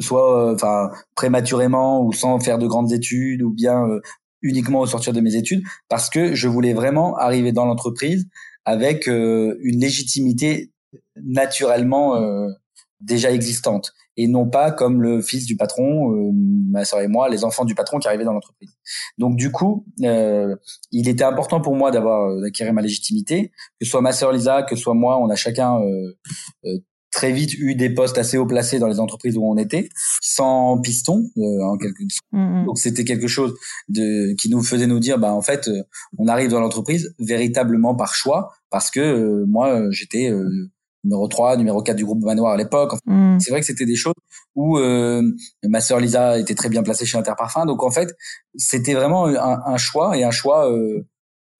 S2: soit euh, enfin prématurément ou sans faire de grandes études ou bien euh, uniquement au sortir de mes études, parce que je voulais vraiment arriver dans l'entreprise avec une légitimité naturellement déjà existante et non pas comme le fils du patron, euh, ma soeur et moi, les enfants du patron qui arrivaient dans l'entreprise. Donc du coup, euh, il était important pour moi d'avoir euh, d'acquérir ma légitimité, que ce soit ma sœur Lisa, que ce soit moi, on a chacun très vite eu des postes assez haut placés dans les entreprises où on était, sans piston en quelque sorte. Mm, mm. Donc c'était quelque chose de qui nous faisait nous dire, bah en fait, on arrive dans l'entreprise véritablement par choix, parce que moi j'étais numéro 3, numéro 4 du groupe Manoir à l'époque. Mm. C'est vrai que c'était des choses où euh, ma sœur Lisa était très bien placée chez Interparfum. Donc en fait, c'était vraiment un, un, choix et un choix euh,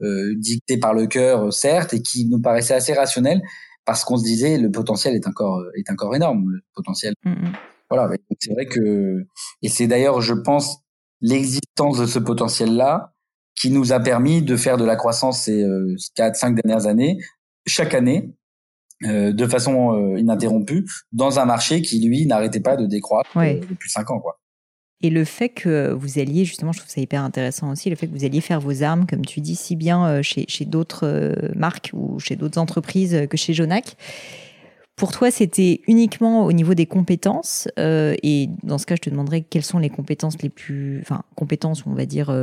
S2: euh, dicté par le cœur, certes, et qui nous paraissait assez rationnel parce qu'on se disait le potentiel est encore est encore énorme. Le potentiel. Mm, mm. Voilà. C'est vrai que et c'est d'ailleurs, je pense, l'existence de ce potentiel-là qui nous a permis de faire de la croissance ces euh, quatre, cinq dernières années, chaque année, euh, de façon euh, ininterrompue dans un marché qui lui n'arrêtait pas de décroître euh, depuis cinq ans quoi.
S1: Et le fait que vous alliez, justement, je trouve ça hyper intéressant aussi, le fait que vous alliez faire vos armes, comme tu dis, si bien chez, chez d'autres marques ou chez d'autres entreprises que chez Jonac. Pour toi, c'était uniquement au niveau des compétences. et dans ce cas, je te demanderais quelles sont les compétences les plus, enfin, compétences, on va dire,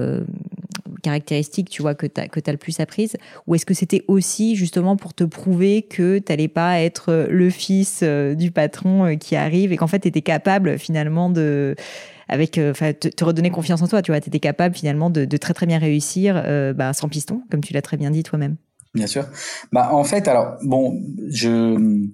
S1: caractéristiques, tu vois, que tu as, le plus apprises Ou est-ce que c'était aussi justement pour te prouver que tu n'allais pas être euh, le fils euh, du patron euh, qui arrive et qu'en fait, tu étais capable finalement de avec te, redonner confiance en toi, tu vois, étais capable finalement de, très très bien réussir bah, sans piston, comme tu l'as très bien dit toi-même.
S2: Bien sûr. Bah en fait, alors bon, je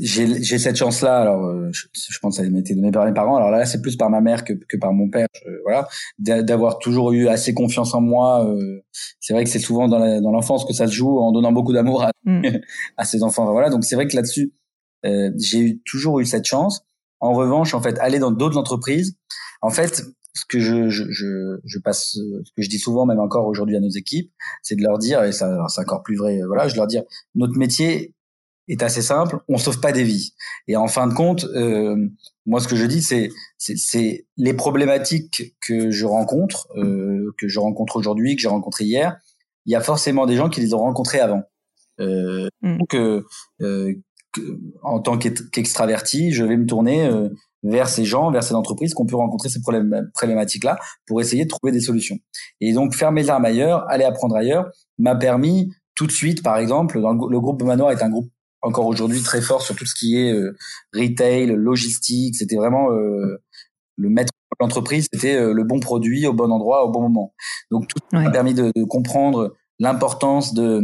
S2: j'ai cette chance-là. Alors, euh, je, je, pense que ça m'a été donné par mes parents. Alors là, c'est plus par ma mère que, que par mon père. voilà, d'avoir toujours eu assez confiance en moi. Euh, c'est vrai que c'est souvent dans l'enfance que ça se joue en donnant beaucoup d'amour à, mm. (laughs) à ses enfants. voilà, donc c'est vrai que là-dessus, euh, j'ai toujours eu cette chance. En revanche, en fait, aller dans d'autres entreprises, en fait, ce que je, je, je, je, passe, ce que je dis souvent, même encore aujourd'hui à nos équipes, c'est de leur dire, et ça, c'est encore plus vrai, voilà, je leur dire, notre métier est assez simple, on sauve pas des vies. Et en fin de compte, euh, moi, ce que je dis, c'est, c'est, les problématiques que je rencontre, euh, que je rencontre aujourd'hui, que j'ai rencontré hier, il y a forcément des gens qui les ont rencontrés avant. Euh, mm. Donc, euh, en tant qu'extraverti, je vais me tourner vers ces gens, vers ces entreprises qu'on peut rencontrer ces problèmes, problématiques-là pour essayer de trouver des solutions. Et donc faire mes armes ailleurs, aller apprendre ailleurs, m'a permis tout de suite, par exemple, dans le, groupe Manoir est un groupe encore aujourd'hui très fort sur tout ce qui est euh, retail, logistique. C'était vraiment euh, le maître de l'entreprise, c'était euh, le bon produit au bon endroit au bon moment. Donc tout ça m'a permis de, de comprendre l'importance de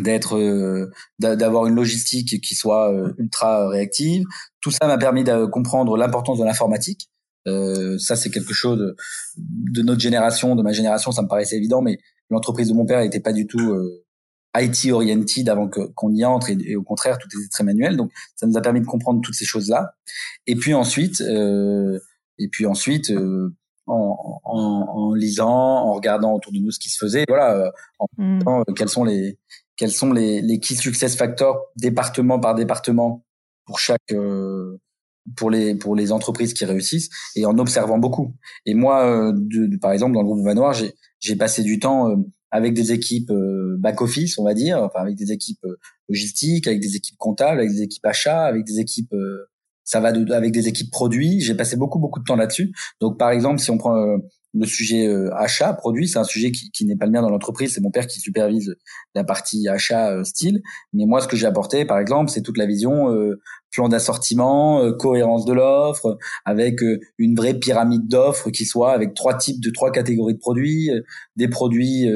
S2: d'être d'avoir une logistique qui soit ultra réactive. Tout ça m'a permis de comprendre l'importance de l'informatique. Euh, ça, c'est quelque chose de, notre génération, de ma génération, ça me paraissait évident, mais l'entreprise de mon père n'était pas du tout euh, IT oriented avant qu'on y entre et, au contraire tout était très manuel. Donc ça nous a permis de comprendre toutes ces choses là et puis ensuite euh, et puis ensuite euh, en, en, en, lisant en regardant autour de nous ce qui se faisait voilà euh, en mmh. quels sont les quels sont les, les key success factors département par département pour chaque pour les pour les entreprises qui réussissent et en observant beaucoup. Et moi de, par exemple dans le groupe Vanoir j'ai j'ai passé du temps avec des équipes euh, back office, on va dire, enfin avec des équipes euh, logistiques, avec des équipes comptables, avec des équipes achats, avec des équipes euh, ça va de, avec des équipes produits. J'ai passé beaucoup beaucoup de temps là-dessus. Donc par exemple, si on prend le sujet achat, produit, c'est un sujet qui, qui n'est pas le mien dans l'entreprise. C'est mon père qui supervise la partie achat style. Mais moi, ce que j'ai apporté, par exemple, c'est toute la vision plan d'assortiment, cohérence de l'offre, avec une vraie pyramide d'offres qui soit avec trois types de trois catégories de produits, des produits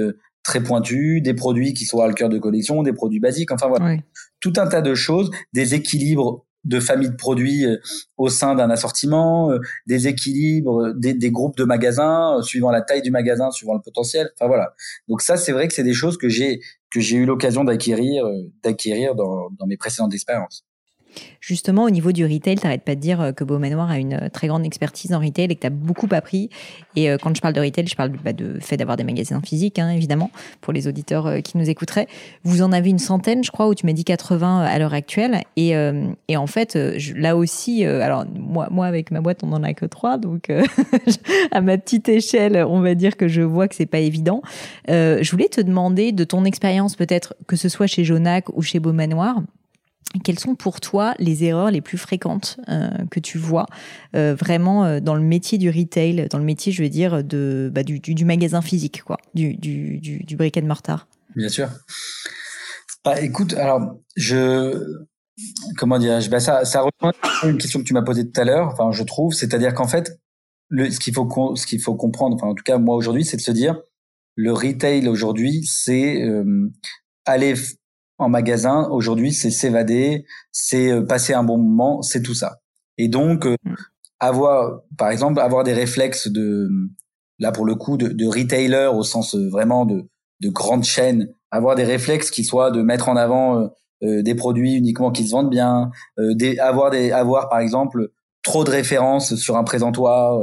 S2: très pointus, des produits qui soient le cœur de collection, des produits basiques, enfin voilà. Tout un tas de choses, des équilibres de familles de produits euh, au sein d'un assortiment, euh, des équilibres, euh, des, des, groupes de magasins suivant la taille du magasin, suivant le potentiel. Enfin voilà. Donc ça, c'est vrai que c'est des choses que j'ai que j'ai eu l'occasion d'acquérir d'acquérir dans, dans mes précédentes expériences.
S1: Justement, au niveau du retail, t'arrêtes pas de dire euh, que Beau Manoir a une euh, très grande expertise en retail et que tu as beaucoup appris. Et euh, quand je parle de retail, je parle bah, de fait d'avoir des magasins physiques, hein, évidemment, pour les auditeurs qui nous écouteraient. Vous en avez une centaine, je crois, où tu m'as dit 80 à l'heure actuelle. Et, en fait, là aussi, alors moi, moi, avec ma boîte, on n'en a que trois. Donc, (laughs) à ma petite échelle, on va dire que je vois que c'est pas évident. je voulais te demander de ton expérience, peut-être, que ce soit chez Jonac ou chez Beau Manoir quelles sont pour toi les erreurs les plus fréquentes euh, que tu vois euh, vraiment euh, dans le métier du retail, dans le métier, je veux dire, de, bah, du, magasin physique, quoi, du, du, du, du brick and mortar?
S2: Bien sûr. Bah, écoute, alors, je. Comment dire bah, ça, ça rejoint une question que tu m'as posée tout à l'heure, enfin, je trouve, c'est-à-dire qu'en fait, ce qu'il faut, ce qu'il faut comprendre, enfin, en tout cas, moi aujourd'hui, c'est de se dire, le retail aujourd'hui, c'est aller en magasin aujourd'hui, c'est s'évader, c'est euh, passer un bon moment, c'est tout ça. Et donc euh, mm. avoir, par exemple, avoir des réflexes de là pour le coup de, de retailer au sens euh, vraiment de de grande chaîne, avoir des réflexes qui soient de mettre en avant des produits uniquement qui se vendent bien, des, avoir des avoir par exemple trop de références sur un présentoir.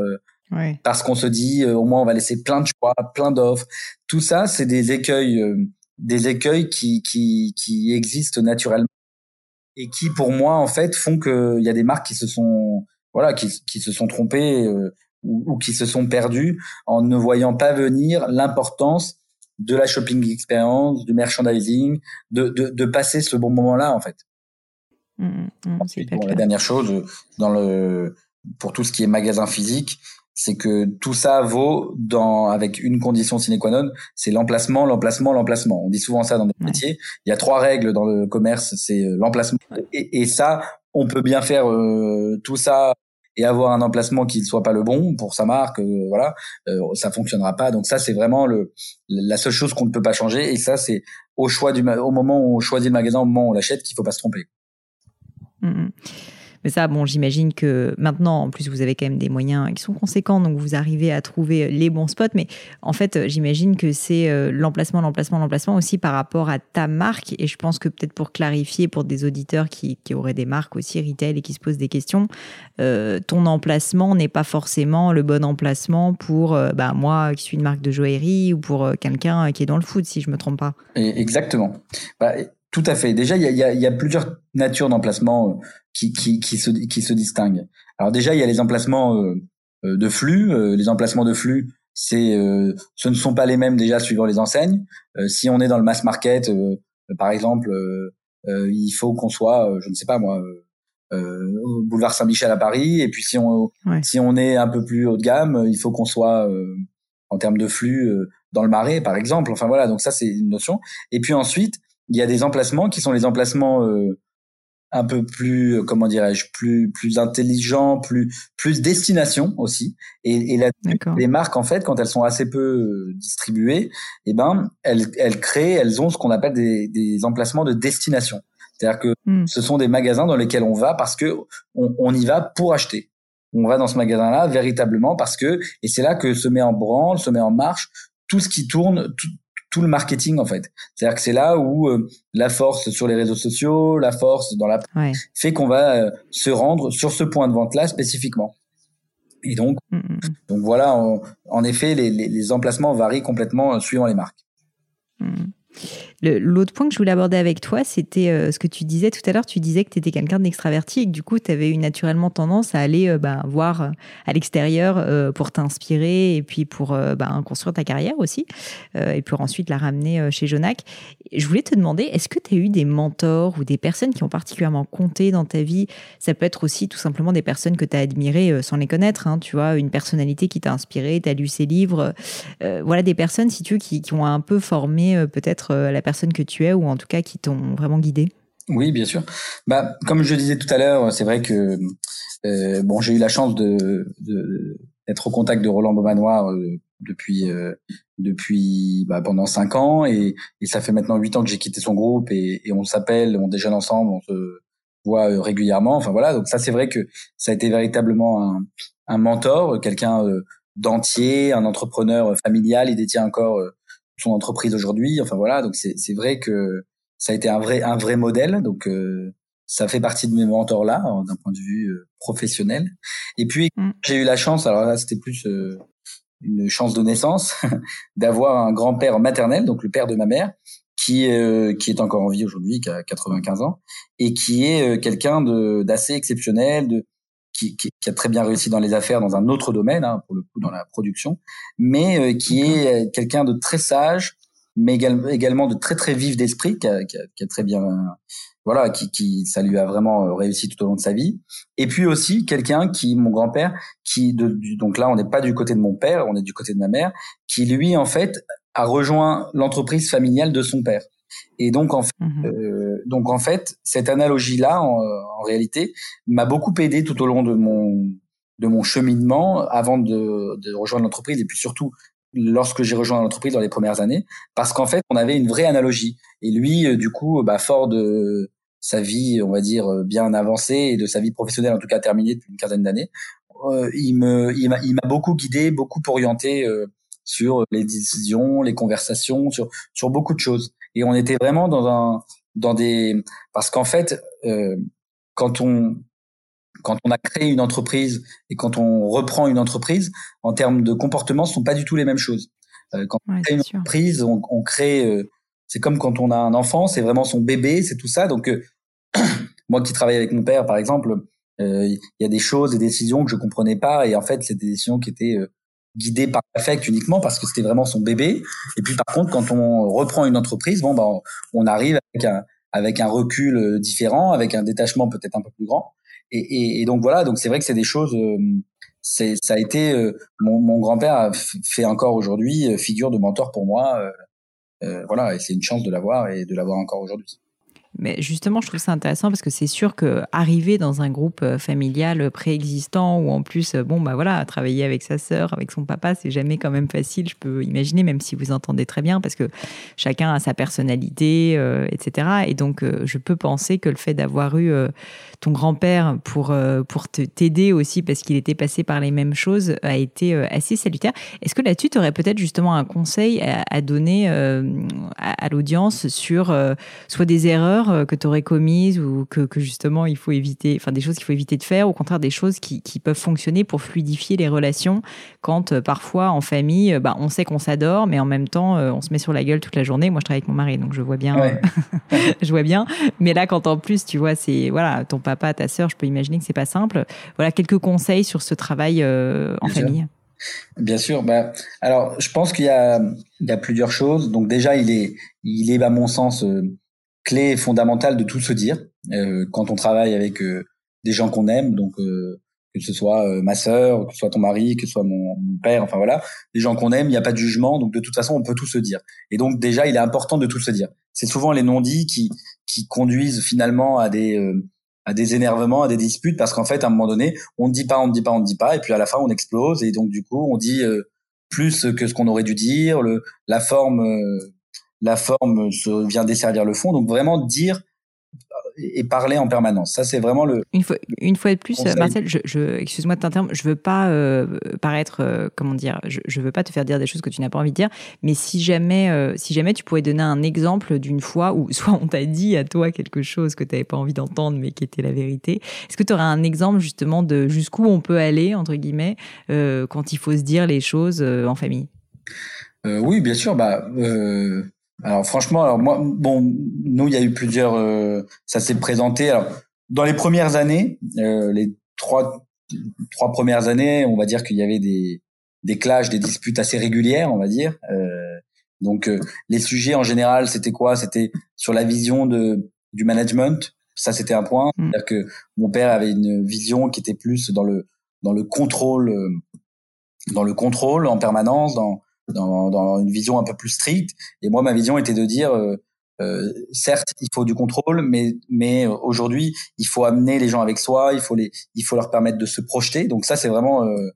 S2: Parce qu'on se dit au moins on va laisser plein de choix, plein d'offres. Tout ça, c'est des écueils des écueils qui, qui, qui existent naturellement et qui, pour moi, en fait, font qu'il y a des marques qui se sont, voilà, qui, qui se sont trompées euh, ou, qui se sont perdues en ne voyant pas venir l'importance de la shopping experience, du merchandising, de, de, de passer ce bon moment-là, en fait. Mmh, mmh, mmh bon, la dernière chose, dans le, pour tout ce qui est magasin physique, c'est que tout ça vaut dans avec une condition sine qua non, c'est l'emplacement, l'emplacement, l'emplacement. On dit souvent ça dans notre métier. Il y a trois règles dans le commerce, c'est euh, l'emplacement. Et, et, ça, on peut bien faire euh, tout ça et avoir un emplacement qui ne soit pas le bon pour sa marque, euh, voilà, euh, ça fonctionnera pas. Donc ça, c'est vraiment le la seule chose qu'on ne peut pas changer. Et ça, c'est au choix du au moment où on choisit le magasin, au moment où on l'achète, qu'il faut pas se tromper.
S1: Mmh, mmh. Mais ça, bon, j'imagine que maintenant, en plus, vous avez quand même des moyens qui sont conséquents, donc vous arrivez à trouver les bons spots. Mais en fait, j'imagine que c'est euh, l'emplacement, l'emplacement, l'emplacement aussi par rapport à ta marque. Et je pense que peut-être pour clarifier pour des auditeurs qui, qui, auraient des marques aussi retail et qui se posent des questions, euh, ton emplacement n'est pas forcément le bon emplacement pour euh, bah, moi qui suis une marque de joaillerie ou pour quelqu'un qui est dans le foot, si je me trompe pas.
S2: Exactement. Bah, tout à fait. Déjà, il y a, y a, plusieurs natures d'emplacement qui, qui, qui, se, qui se distinguent. Alors déjà, il y a les emplacements euh, euh, de flux. Euh, les emplacements de flux, c'est, ce ne sont pas les mêmes déjà suivant les enseignes. si on est dans le mass market, par exemple, il faut qu'on soit, je ne sais pas moi, au boulevard Saint-Michel à Paris. Et puis si on si on est un peu plus haut de gamme, il faut qu'on soit en termes de flux dans le marais, par exemple. Enfin voilà, donc ça c'est une notion. Et puis ensuite, il y a des emplacements qui sont les emplacements un peu plus comment dirais-je plus plus intelligent plus plus destination aussi. Et, et les marques en fait quand elles sont assez peu euh, distribuées eh ben elles elles créent elles ont ce qu'on appelle des, des emplacements de destination. C'est-à-dire que hmm. ce sont des magasins dans lesquels on va parce que on, on y va pour acheter. On va dans ce magasin là véritablement parce que et c'est là que se met en branle se met en marche tout ce qui tourne tout, tout le marketing en fait. C'est-à-dire que c'est là où euh, la force sur les réseaux sociaux, la force dans la fait qu'on va euh, se rendre sur ce point de vente là spécifiquement. Et donc, mm, mm, mm. donc voilà, en effet, les, les, les, emplacements varient complètement euh, suivant les marques.
S1: L'autre point que je voulais aborder avec toi, c'était euh, ce que tu disais tout à l'heure. Tu disais que tu étais quelqu'un d'extraverti et que du coup, tu avais eu naturellement tendance à aller euh, bah, voir euh, à l'extérieur pour t'inspirer et puis pour bah, construire ta carrière aussi, et puis ensuite la ramener chez Jonac. Je voulais te demander, est-ce que tu as eu des mentors ou des personnes qui ont particulièrement compté dans ta vie? Ça peut être aussi tout simplement des personnes que tu as admirées sans les connaître, hein, tu vois, une personnalité qui t'a inspiré, tu as lu ses livres. voilà des personnes, si tu veux, qui ont un peu formé peut-être la personne que tu es ou en tout cas qui t'ont vraiment guidé
S2: Oui, bien sûr. Bah, comme je disais tout à l'heure, c'est vrai que euh, bon, j'ai eu la chance de, d'être au contact de Roland Beaumanoir euh, depuis euh, depuis bah, pendant cinq ans et, ça fait maintenant huit ans que j'ai quitté son groupe et, on s'appelle, on déjeune ensemble, on se voit euh, régulièrement. Enfin voilà, donc ça c'est vrai que ça a été véritablement un mentor, quelqu'un d'entier, un entrepreneur familial. Il détient encore son entreprise aujourd'hui. Enfin voilà, donc c'est c'est vrai que ça a été un vrai un vrai modèle. Donc euh, ça fait partie de mes mentors là d'un point de vue euh, professionnel. Et puis mm. j'ai eu la chance, alors là c'était plus euh, une chance de naissance, (laughs) d'avoir un grand-père maternel, donc le père de ma mère, qui qui est encore en vie aujourd'hui, qui a 95 ans, et qui est quelqu'un de d'assez exceptionnel, de qui, qui, qui, a très bien réussi dans les affaires dans un autre domaine, hein, pour le coup dans la production, mais euh, qui est euh, quelqu'un de très sage, mais également de très très vif d'esprit, qui a, qui, qui a, très bien, voilà, qui, qui ça lui a vraiment euh, réussi tout au long de sa vie. Et puis aussi quelqu'un qui, mon grand-père, qui de, donc là on n'est pas du côté de mon père, on est du côté de ma mère, qui lui en fait a rejoint l'entreprise familiale de son père. Et donc en fait, mmh euh, donc en fait, cette analogie-là, en, en, réalité, m'a beaucoup aidé tout au long de mon de mon cheminement avant de, de rejoindre l'entreprise et puis surtout lorsque j'ai rejoint l'entreprise dans les premières années, parce qu'en fait, on avait une vraie analogie. Et lui, euh, du coup, bah, fort de sa vie, on va dire bien avancée et de sa vie professionnelle en tout cas terminée depuis une quinzaine d'années, euh, il me il m'a beaucoup guidé, beaucoup orienté euh, sur les décisions, les conversations, sur sur beaucoup de choses et on était vraiment dans un dans des parce qu'en fait euh, quand on quand on a créé une entreprise et quand on reprend une entreprise en termes de comportement ce sont pas du tout les mêmes choses. Euh, quand on crée une entreprise on, on crée euh, c'est comme quand on a un enfant c'est vraiment son bébé c'est tout ça. Donc euh, (clears throat) moi qui travaille avec mon père par exemple euh, il y a des choses des décisions que je comprenais pas. Et en fait c'est des décisions qui étaient guidé par l'affect uniquement parce que c'était vraiment son bébé. Et puis par contre, quand on reprend une entreprise, bon, ben, on arrive avec un, avec un recul euh, différent, avec un détachement peut-être un peu plus grand. Et, et, et donc voilà, donc c'est vrai que c'est des choses. Euh, c'est ça a été euh, mon, mon grand-père fait encore aujourd'hui figure de mentor pour moi. Euh, voilà, et c'est une chance de l'avoir et de l'avoir encore aujourd'hui.
S1: Mais justement, je trouve ça intéressant parce que c'est sûr que arriver dans un groupe euh, familial préexistant ou en plus, euh, bon, bah voilà, travailler avec sa sœur, avec son papa, c'est jamais quand même facile. Je peux imaginer, même si vous entendez très bien, parce que chacun a sa personnalité, euh, etc. Et donc, je peux penser que le fait d'avoir eu ton grand-père pour pour t'aider aussi parce qu'il était passé par les mêmes choses a été assez salutaire. Est-ce que là-dessus, tu aurais peut-être justement un conseil à, donner à, à l'audience sur soit des erreurs euh, que tu aurais commises ou que, que, justement il faut éviter, enfin des choses qu'il faut éviter de faire, au contraire des choses qui, qui peuvent fonctionner pour fluidifier les relations quand euh, parfois en famille, euh, bah, on sait qu'on s'adore, mais en même temps on se met sur la gueule toute la journée. Moi je travaille avec mon mari, donc je vois bien, (laughs) je vois bien. Mais là quand en plus tu vois c'est voilà ton papa, ta sœur, je peux imaginer que c'est pas simple. Voilà quelques conseils sur ce travail en famille.
S2: Bien sûr. Bah, alors, je pense qu'il y a, il y a plusieurs choses. Donc déjà, il est, il est à mon sens clé fondamentale de tout se dire euh, quand on travaille avec euh, des gens qu'on aime, donc que ce soit ma sœur, que ce soit ton mari, que ce soit mon, père, enfin voilà, des gens qu'on aime, il n'y a pas de jugement, donc de toute façon on peut tout se dire. Et donc déjà il est important de tout se dire. C'est souvent les non-dits qui qui conduisent finalement à des à des énervements, à des disputes, parce qu'en fait, à un moment donné, on ne dit pas, on ne dit pas, on ne dit pas, et puis à la fin, on explose, et donc du coup, on dit euh, plus que ce qu'on aurait dû dire. Le, la forme, euh, la forme se, vient desservir le fond. Donc vraiment dire et parler en permanence. Ça, c'est vraiment le.
S1: Une fois, une fois de plus, Marcel, je, je excuse-moi de t'interrompre, je veux pas euh, paraître, euh, comment dire, je, je veux pas te faire dire des choses que tu n'as pas envie de dire, mais si jamais, euh, si jamais tu pourrais donner un exemple d'une fois où (laughs) soit on t'a dit à toi quelque chose que tu n'avais pas envie d'entendre, mais qui était la vérité, est-ce que tu aurais un exemple justement de jusqu'où on peut aller, entre guillemets, quand il faut se dire les choses en famille?
S2: Oui, bien sûr. Bah, alors franchement, alors moi, bon, nous il y a eu plusieurs, euh, ça s'est présenté. Alors dans les premières années, euh, les trois trois premières années, on va dire qu'il y avait des des clashs, des disputes assez régulières, on va dire. Euh, donc euh, les sujets en général, c'était quoi? C'était sur la vision de du management. Ça c'était un point, mm. c'est-à-dire que mon père avait une vision qui était plus dans le dans le contrôle dans le contrôle en permanence, dans dans, dans, une vision un peu plus stricte. Et moi, ma vision était de dire, euh, euh, certes, il faut du contrôle, mais mais aujourd'hui, il faut amener les gens avec soi, il faut les, il faut leur permettre de se projeter. Donc ça, c'est vraiment euh,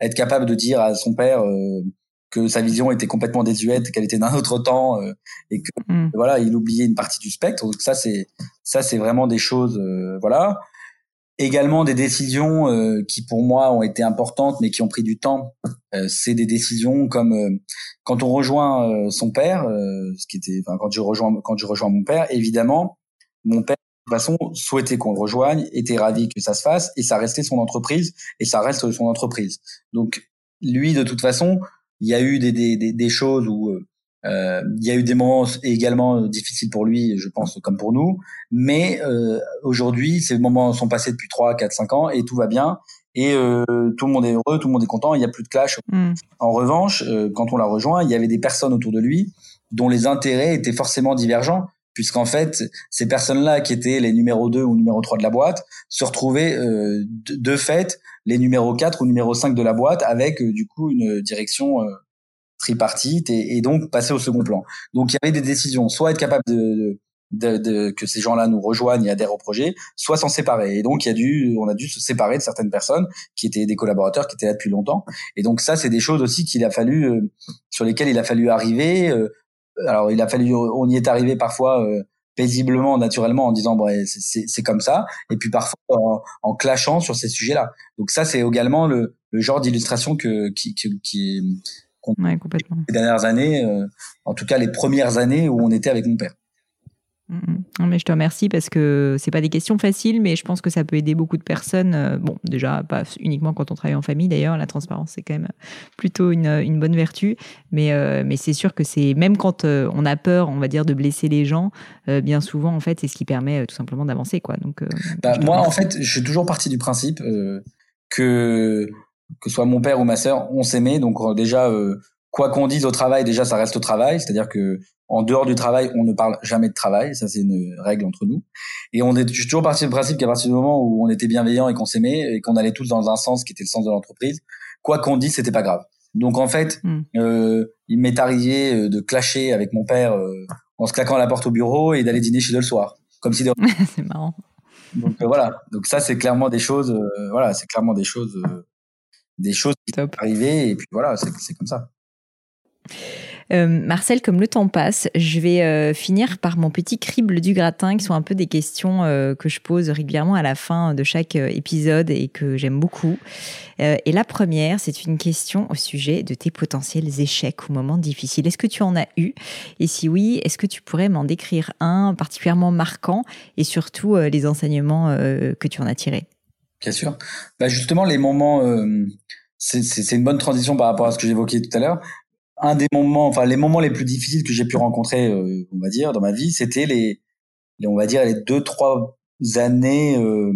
S2: être capable de dire à son père euh, que sa vision était complètement désuète, qu'elle était d'un autre temps, et que mm. voilà, il oubliait une partie du spectre. Donc ça, c'est ça, c'est vraiment des choses, voilà également des décisions euh, qui pour moi ont été importantes mais qui ont pris du temps. Euh, c'est des décisions comme euh, quand on rejoint son père, ce qui était, quand je rejoins quand je rejoins mon père, évidemment, mon père de toute façon souhaitait qu'on le rejoigne, était ravi que ça se fasse et ça restait son entreprise et ça reste son entreprise. Donc lui de toute façon, il y a eu des des, des, des choses où euh, il y a eu des moments également difficiles pour lui, je pense, comme pour nous. Mais euh, aujourd'hui, ces moments sont passés depuis 3, 4, 5 ans et tout va bien. Et euh, tout le monde est heureux, tout le monde est content, il n'y a plus de clash. Mm. En revanche, euh, quand on l'a rejoint, il y avait des personnes autour de lui dont les intérêts étaient forcément divergents, puisqu'en fait, ces personnes-là qui étaient les numéros 2 ou numéro 3 de la boîte se retrouvaient euh, de, de, fait les numéros 4 ou numéro 5 de la boîte avec du coup une direction tripartite et, et, donc passer au second plan. Donc il y avait des décisions, soit être capable de, de, de que ces gens-là nous rejoignent et adhèrent au projet, soit s'en séparer. Et donc il y a dû, on a dû se séparer de certaines personnes qui étaient des collaborateurs qui étaient là depuis longtemps. Et donc ça, c'est des choses aussi qu'il a fallu, euh, sur lesquelles il a fallu arriver. Euh, alors il a fallu, on y est arrivé parfois. Euh, paisiblement, naturellement, en disant bon, c'est comme ça, et puis parfois en, en clashant sur ces sujets-là. Donc ça, c'est également le, le genre d'illustration que qui, qui, qui,
S1: ouais, complètement.
S2: les dernières années, euh, en tout cas les premières années où on était avec mon père.
S1: Mm, mm. mais je te remercie parce que c'est pas des questions faciles, mais je pense que ça peut aider beaucoup de personnes. Euh, bon, déjà, pas uniquement quand on travaille en famille d'ailleurs, la transparence c'est quand même plutôt une, une bonne vertu, mais, euh, mais c'est sûr que c'est même quand on a peur, on va dire, de blesser les gens, bien souvent en fait, c'est ce qui permet tout simplement d'avancer. quoi. Donc,
S2: bah, moi, en fait, je suis toujours parti du principe que que ce soit mon père ou ma sœur, on s'aimait. Donc euh, déjà, euh, quoi qu'on dise au travail, déjà ça reste au travail. C'est-à-dire que en dehors du travail, on ne parle jamais de travail. Ça c'est une règle entre nous. Et on est, je suis toujours parti du principe qu'à partir du moment où on était bienveillant et qu'on s'aimait et qu'on allait tous dans un sens qui était le sens de l'entreprise, quoi qu'on dise, c'était pas grave. Donc en fait, hmm. euh, il m'est arrivé euh, de clasher avec mon père en se claquant la porte au bureau et d'aller dîner chez eux le soir, comme si. (laughs)
S1: c'est marrant.
S2: Donc voilà. Donc ça c'est clairement des choses. voilà, c'est clairement des choses des choses qui peuvent arriver et puis voilà, c'est comme ça.
S1: Euh, Marcel, comme le temps passe, je vais euh, finir par mon petit crible du gratin, qui sont un peu des questions euh, que je pose régulièrement à la fin de chaque épisode et que j'aime beaucoup. et la première, c'est une question au sujet de tes potentiels échecs ou moments difficiles. Est-ce que tu en as eu? Et si oui, est-ce que tu pourrais m'en décrire un particulièrement marquant et surtout les enseignements que tu en as tirés?
S2: Bien sûr. Bah justement, les moments, euh, c'est une bonne transition par rapport à ce que j'évoquais tout à l'heure. Un des moments, enfin les moments les plus difficiles que j'ai pu rencontrer, euh, on va dire, dans ma vie, c'était les, les, on va dire, les deux trois années. Euh,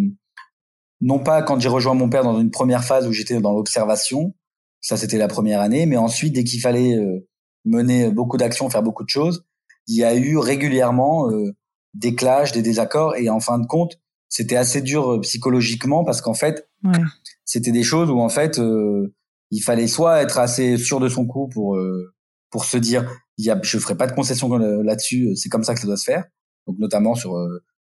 S2: non pas quand j'ai rejoint mon père dans une première phase où j'étais dans l'observation, ça c'était la première année, mais ensuite dès qu'il fallait euh, mener beaucoup d'actions, faire beaucoup de choses, il y a eu régulièrement euh, des clashs, des désaccords, et en fin de compte, c'était assez dur psychologiquement parce qu'en fait, c'était des choses où en fait, il fallait soit être assez sûr de son coup pour pour se dire, il y a, je ferai pas de concession là-dessus, c'est comme ça que ça doit se faire. Donc notamment sur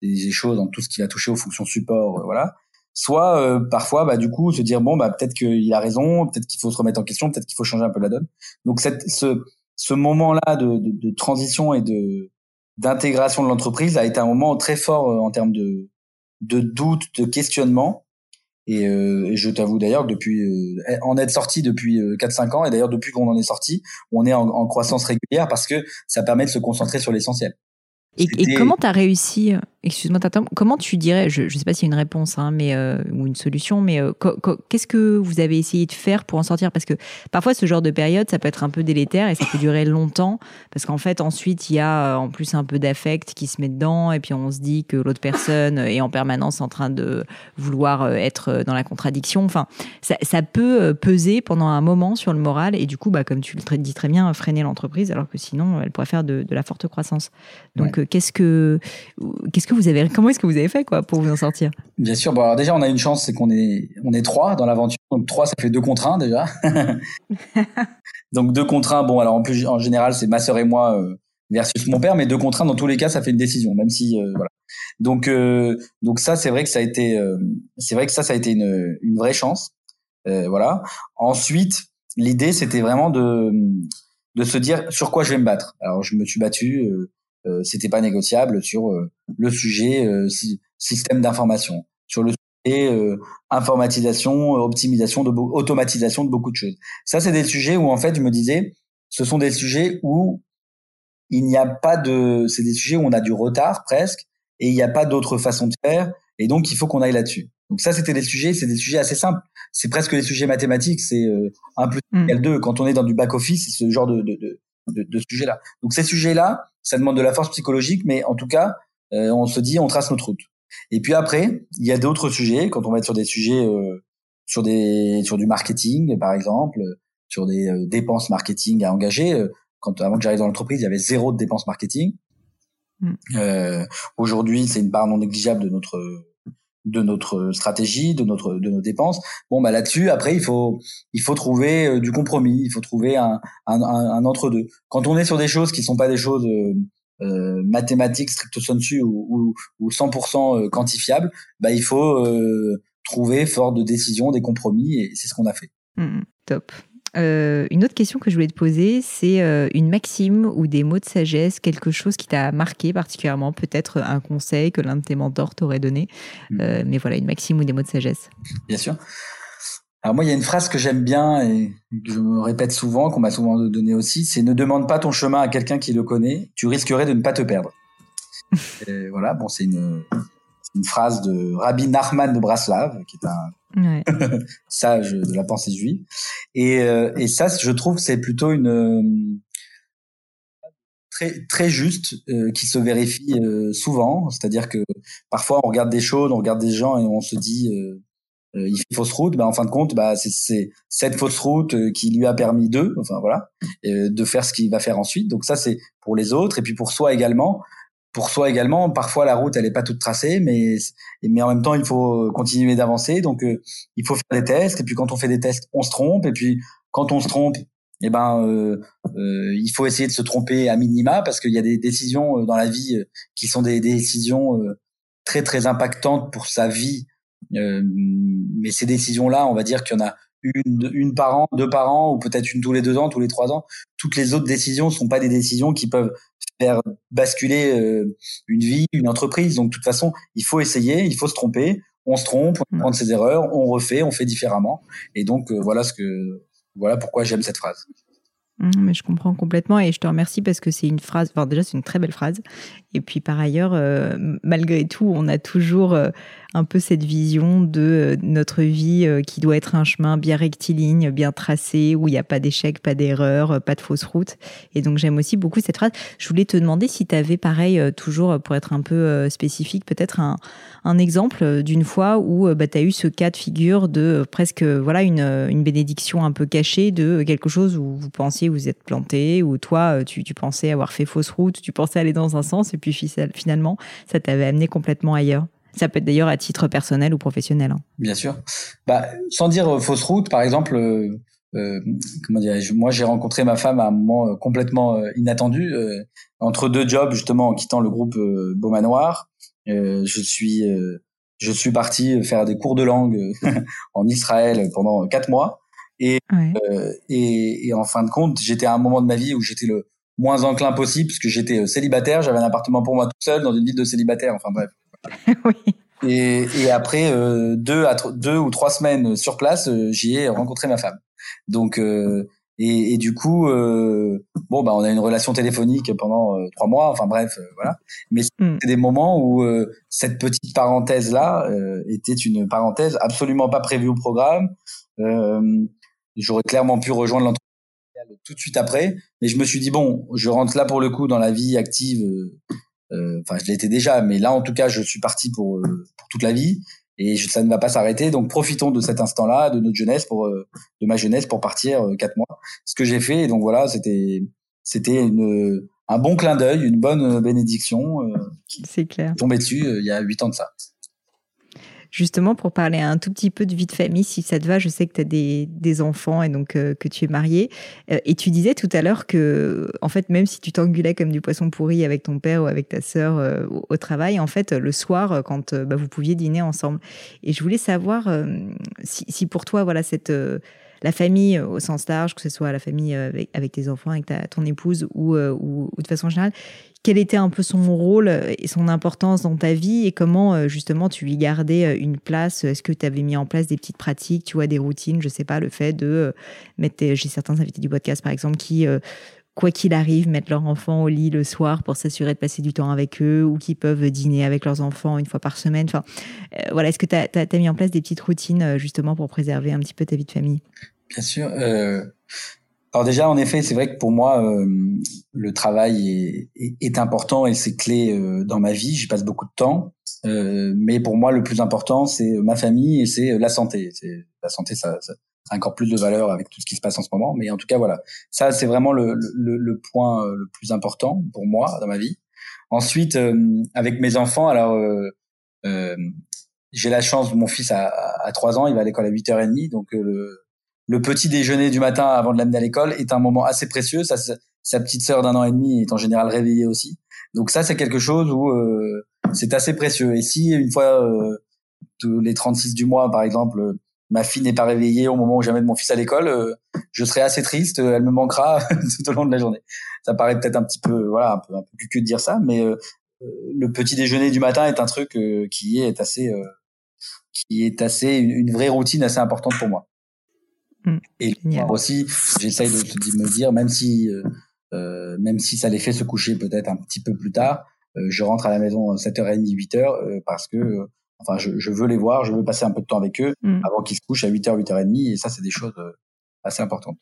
S2: des choses dans tout ce qui va toucher aux fonctions support, voilà. Soit euh, parfois bah du coup se dire bon bah peut-être qu'il a raison peut-être qu'il faut se remettre en question peut-être qu'il faut changer un peu la donne. Donc cette ce ce moment là de, de, de transition et de d'intégration de l'entreprise a été un moment très fort euh, en termes de de doute de questionnement et, euh, et je t'avoue d'ailleurs depuis euh, en être sorti depuis 4-5 ans. Et d'ailleurs depuis qu'on en est sorti on est en, en croissance régulière parce que ça permet de se concentrer sur l'essentiel.
S1: Et, et, comment tu as réussi Excuse-moi, comment tu dirais, je ne sais pas s'il y a une réponse hein, mais, euh, ou une solution, mais euh, qu'est-ce que vous avez essayé de faire pour en sortir? Parce que parfois, ce genre de période, ça peut être un peu délétère et ça peut durer longtemps, parce qu'en fait, ensuite, il y a euh, en plus un peu d'affect qui se met dedans, et puis on se dit que l'autre personne est en permanence en train de vouloir être dans la contradiction. Enfin, ça, ça peut peser pendant un moment sur le moral, et du coup, bah, comme tu le dis très bien, freiner l'entreprise, alors que sinon, elle pourrait faire de, de la forte croissance. Donc, qu'est-ce que, qu'est-ce que vous avez, comment est-ce que vous avez fait quoi pour vous en sortir?
S2: Bien sûr. Bon, alors déjà, on a une chance, c'est qu'on est, on est trois dans l'aventure. Donc trois, ça fait deux contre un déjà. (laughs) donc deux contre un. Bon, alors en plus, en général, c'est ma sœur et moi euh, versus mon père, mais deux contre un, dans tous les cas, ça fait une décision, même si euh, voilà. Donc euh, donc ça, c'est vrai que ça a été, c'est vrai que ça, ça a été une, une vraie chance. voilà. Ensuite, l'idée, c'était vraiment de de se dire sur quoi je vais me battre. Alors je me suis battu c'était pas négociable sur euh, le sujet euh, système d'information, sur le sujet informatisation, optimisation, de automatisation de beaucoup de choses. Ça, c'est des sujets où en fait, je me disais, ce sont des sujets où il n'y a pas de, c'est des sujets où on a du retard presque, et il n'y a pas d'autre façon de faire, et donc il faut qu'on aille là-dessus. Donc ça, c'était des sujets, c'est des sujets assez simples. C'est presque des sujets mathématiques, c'est un plus mmh. égal deux. Quand on est dans du back office, c'est ce genre de, de, de, de, de sujets-là. Donc ces sujets-là, ça demande de la force psychologique, mais en tout cas, euh, on se dit, on trace notre route. Et puis après, il y a d'autres sujets. Quand on va être sur des sujets, euh, sur des, sur du marketing, par exemple, sur des euh, dépenses marketing à engager. quand avant que j'arrive dans l'entreprise, il y avait zéro de dépenses marketing. Mm. Aujourd'hui, c'est une part non négligeable de notre de notre stratégie, de notre de nos dépenses. Bon bah là-dessus, après il faut il faut trouver euh, du compromis, il faut trouver un, un, un, entre deux. Quand on est sur des choses qui sont pas des choses euh, euh mathématiques stricto sensu ou, ou, ou 100% euh, quantifiables, bah il faut trouver fort de décisions, des compromis et c'est ce qu'on a fait.
S1: Mmh, top. Euh, une autre question que je voulais te poser, c'est euh, une maxime ou des mots de sagesse, quelque chose qui t'a marqué particulièrement, peut-être un conseil que l'un de tes mentors t'aurait donné, hmm. euh, mais voilà, une maxime ou des mots de sagesse.
S2: Bien sûr. Alors moi, il y a une phrase que j'aime bien et que je me répète souvent, qu'on m'a souvent donné aussi, c'est ne demande pas ton chemin à quelqu'un qui le connaît, tu risquerais de ne pas te perdre. (laughs) voilà, bon, c'est une, une phrase de Rabbi Nachman de Braslav, qui est un ouais. (laughs) sage de la pensée juive. Et, euh, et ça, je trouve, c'est plutôt une euh, très très juste euh, qui se vérifie souvent. C'est-à-dire que parfois on regarde des choses, on regarde des gens et on se dit il fait fausse route. Ben en fin de compte, bah c'est cette fausse route qui lui a permis de, enfin voilà, de faire ce qu'il va faire ensuite. Donc ça c'est pour les autres et puis pour soi également pour soi également. Parfois, la route, elle est pas toute tracée, mais mais en même temps, il faut continuer d'avancer. Donc, euh, il faut faire des tests. Et puis, quand on fait des tests, on se trompe. Et puis, quand on se trompe, eh ben, euh, euh, il faut essayer de se tromper à minima parce qu'il y a des décisions dans la vie qui sont des, décisions très très impactantes pour sa vie. mais ces décisions-là, on va dire qu'il y en a une, une par an, deux par an, ou peut-être une tous les deux ans, tous les trois ans. Toutes les autres décisions ne sont pas des décisions qui peuvent faire basculer euh, une vie, une entreprise. Donc, de toute façon, il faut essayer, il faut se tromper. On se trompe, on prend ses erreurs, on refait, on fait différemment. Et donc, euh, voilà ce que, voilà pourquoi j'aime cette phrase.
S1: Mmh, mais je comprends complètement et je te remercie parce que c'est une phrase, enfin déjà c'est une très belle phrase. Et puis par ailleurs, euh, malgré tout, on a toujours un peu cette vision de euh, notre vie euh, qui doit être un chemin bien rectiligne, bien tracé, où il n'y a pas d'échecs, pas d'erreurs, euh, pas de fausses routes. Et donc j'aime aussi beaucoup cette phrase. Je voulais te demander si tu avais pareil, toujours pour être un peu spécifique, peut-être un, exemple d'une fois où bah, tu as eu ce cas de figure de presque voilà une, bénédiction un peu cachée de quelque chose où vous pensiez vous êtes planté, ou toi tu, pensais avoir fait fausse route, tu pensais aller dans un sens puis finalement ça t'avait amené complètement ailleurs. Ça peut être d'ailleurs à titre personnel ou professionnel. Hein.
S2: Bien sûr. Bah, sans dire fausse route, par exemple, euh, comment dire Moi, j'ai rencontré ma femme à un moment complètement inattendu, entre deux jobs justement, en quittant le groupe Beaumanoir. je suis je suis parti faire des cours de langue (laughs) en Israël pendant quatre mois. Et, euh, et, et, en fin de compte, j'étais à un moment de ma vie où j'étais le moins enclin possible parce que j'étais euh, célibataire, j'avais un appartement pour moi tout seul dans une ville de célibataire. Enfin bref. (laughs) oui. Et, et après euh, deux, à deux ou trois semaines sur place, euh, j'y ai rencontré ma femme. Donc euh, et, et, du coup, euh, bon, bah, on a une relation téléphonique pendant euh, trois mois. Enfin bref, euh, voilà. Mais mm. c'est des moments où cette petite parenthèse là était une parenthèse absolument pas prévue au programme. J'aurais clairement pu rejoindre l'entreprise tout de suite après, mais je me suis dit bon, je rentre là pour le coup dans la vie active. Enfin, je l'étais déjà, mais là en tout cas, je suis parti pour pour toute la vie et ça ne va pas s'arrêter. Donc profitons de cet instant-là, de notre jeunesse, pour euh, de ma jeunesse, pour partir euh, quatre mois. Ce que j'ai fait. Et donc voilà, c'était c'était une un bon clin d'œil, une bonne euh, bénédiction.
S1: C'est clair.
S2: Tombé dessus il y a huit ans de ça
S1: justement pour parler un tout petit peu de vie de famille, si ça te va. Je sais que tu as des, des, enfants et donc euh, que tu es marié. Euh, et tu disais tout à l'heure que, en fait, même si tu t'engueulais comme du poisson pourri avec ton père ou avec ta sœur euh, au, travail, en fait, le soir, quand bah, vous pouviez dîner ensemble. Et je voulais savoir si, si, pour toi, voilà, cette la famille au sens large, que ce soit la famille avec, avec tes enfants, avec ta, ton épouse ou, ou, ou, de façon générale, quel était un peu son rôle et son importance dans ta vie et comment euh, justement tu lui gardais euh, une place Est-ce que tu avais mis en place des petites pratiques, tu vois, des routines Je sais pas, le fait de euh, mettre, j'ai certains invités du podcast par exemple qui quoi qu'il arrive, mettent leur enfant au lit le soir pour s'assurer de passer du temps avec eux ou qui peuvent dîner avec leurs enfants une fois par semaine. Enfin, voilà, est-ce que tu as, mis en place des petites routines justement pour préserver un petit peu ta vie de famille?
S2: Bien sûr. Alors déjà, en effet, c'est vrai que pour moi, euh, le travail est, est, important et c'est clé euh, dans ma vie. J'y passe beaucoup de temps. Euh, mais pour moi, le plus important, c'est ma famille et c'est la santé. La santé, ça, ça, a encore plus de valeur avec tout ce qui se passe en ce moment. Mais en tout cas, voilà, ça, c'est vraiment le, le, le, point le plus important pour moi dans ma vie. Ensuite, avec mes enfants, alors j'ai la chance, mon fils a, a 3 ans, il va à l'école à 8h30, donc le le petit déjeuner du matin avant de l'amener à l'école est un moment assez précieux. Sa petite sœur d'un an et demi est en général réveillée aussi. Donc ça, c'est quelque chose où euh, c'est assez précieux. Et si une fois euh, tous les 36 du mois, par exemple, ma fille n'est pas réveillée au moment où j'amène mon fils à l'école, euh, je serai assez triste. Elle me manquera (laughs) tout au long de la journée. Ça paraît peut-être un petit peu, voilà, un peu, un peu de dire ça, mais le petit déjeuner du matin est un truc qui est assez, qui est assez une vraie routine assez importante pour moi. Mm. Et moi aussi, j'essaye de, me dire, même si, euh, euh, même si ça les fait se coucher peut-être un petit peu plus tard, euh, je rentre à la maison 7h30, 8h parce que, enfin, je, je, veux les voir, je veux passer un peu de temps avec eux mm. avant qu'ils se couchent à 8h, 8h30. Et ça, c'est des choses assez importantes.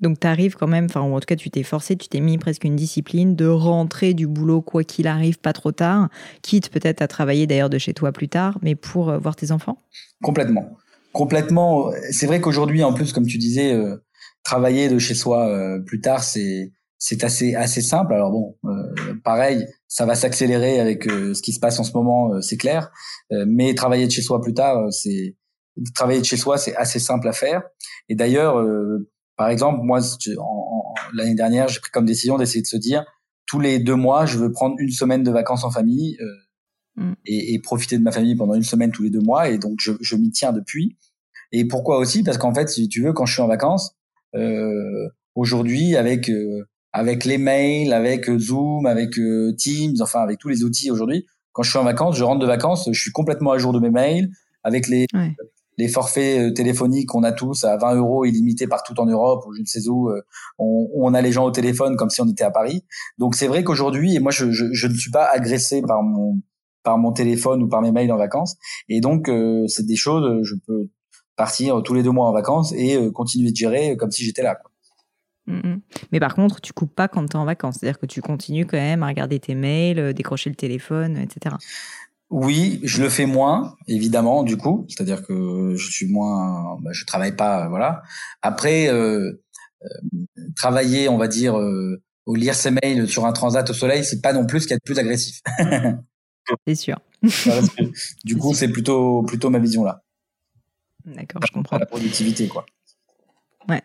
S1: Donc tu arrives quand même, enfin en tout cas tu t'es forcé, tu t'es mis presque une discipline de rentrer du boulot quoi qu'il arrive, pas trop tard, quitte peut-être à travailler d'ailleurs de chez toi plus tard, mais pour voir tes enfants?
S2: Complètement complètement. C'est vrai qu'aujourd'hui, en plus, comme tu disais, euh, travailler de chez soi euh, plus tard, c'est c'est assez assez simple. Alors bon, euh, pareil, ça va s'accélérer avec ce qui se passe en ce moment, c'est clair. mais travailler de chez soi plus tard, c'est travailler de chez soi, c'est assez simple à faire. Et d'ailleurs, par exemple, moi, l'année dernière, j'ai pris comme décision d'essayer de se dire tous les deux mois, je veux prendre une semaine de vacances en famille. Mm. et, et, profiter de ma famille pendant une semaine tous les deux mois. Et donc, je, je m'y tiens depuis. Et pourquoi aussi? Parce qu'en fait, si tu veux, quand je suis en vacances, euh, aujourd'hui, avec euh, avec les mails, avec euh, Zoom, avec euh, Teams, enfin avec tous les outils aujourd'hui, quand je suis en vacances, je rentre de vacances, je suis complètement à jour de mes mails, avec les les forfaits téléphoniques qu'on a tous à 20 euros illimités partout en Europe ou je ne sais où, on, on, a les gens au téléphone comme si on était à Paris. Donc c'est vrai qu'aujourd'hui, et moi je, je, je, ne suis pas agressé par mon par mon téléphone ou par mes mails en vacances. Et donc, euh, c'est des choses, euh, je peux partir tous les deux mois en vacances et euh, continuer de gérer comme si j'étais là. Quoi.
S1: Mm, mm. Mais par contre, tu coupes pas quand tu es en vacances. C'est-à-dire que tu continues quand même à regarder tes mails, décrocher le téléphone, etc.
S2: Oui, je le fais moins, évidemment, du coup. C'est-à-dire que je suis moins, bah, je travaille pas, voilà. Après, euh, travailler, on va dire, ou lire ses mails sur un transat au soleil, c'est pas non plus ce qu'il y a de plus agressif. (laughs)
S1: c'est sûr. (laughs)
S2: du coup, c'est plutôt, plutôt ma vision là.
S1: D'accord, je comprends.
S2: La productivité, quoi.
S1: Ouais.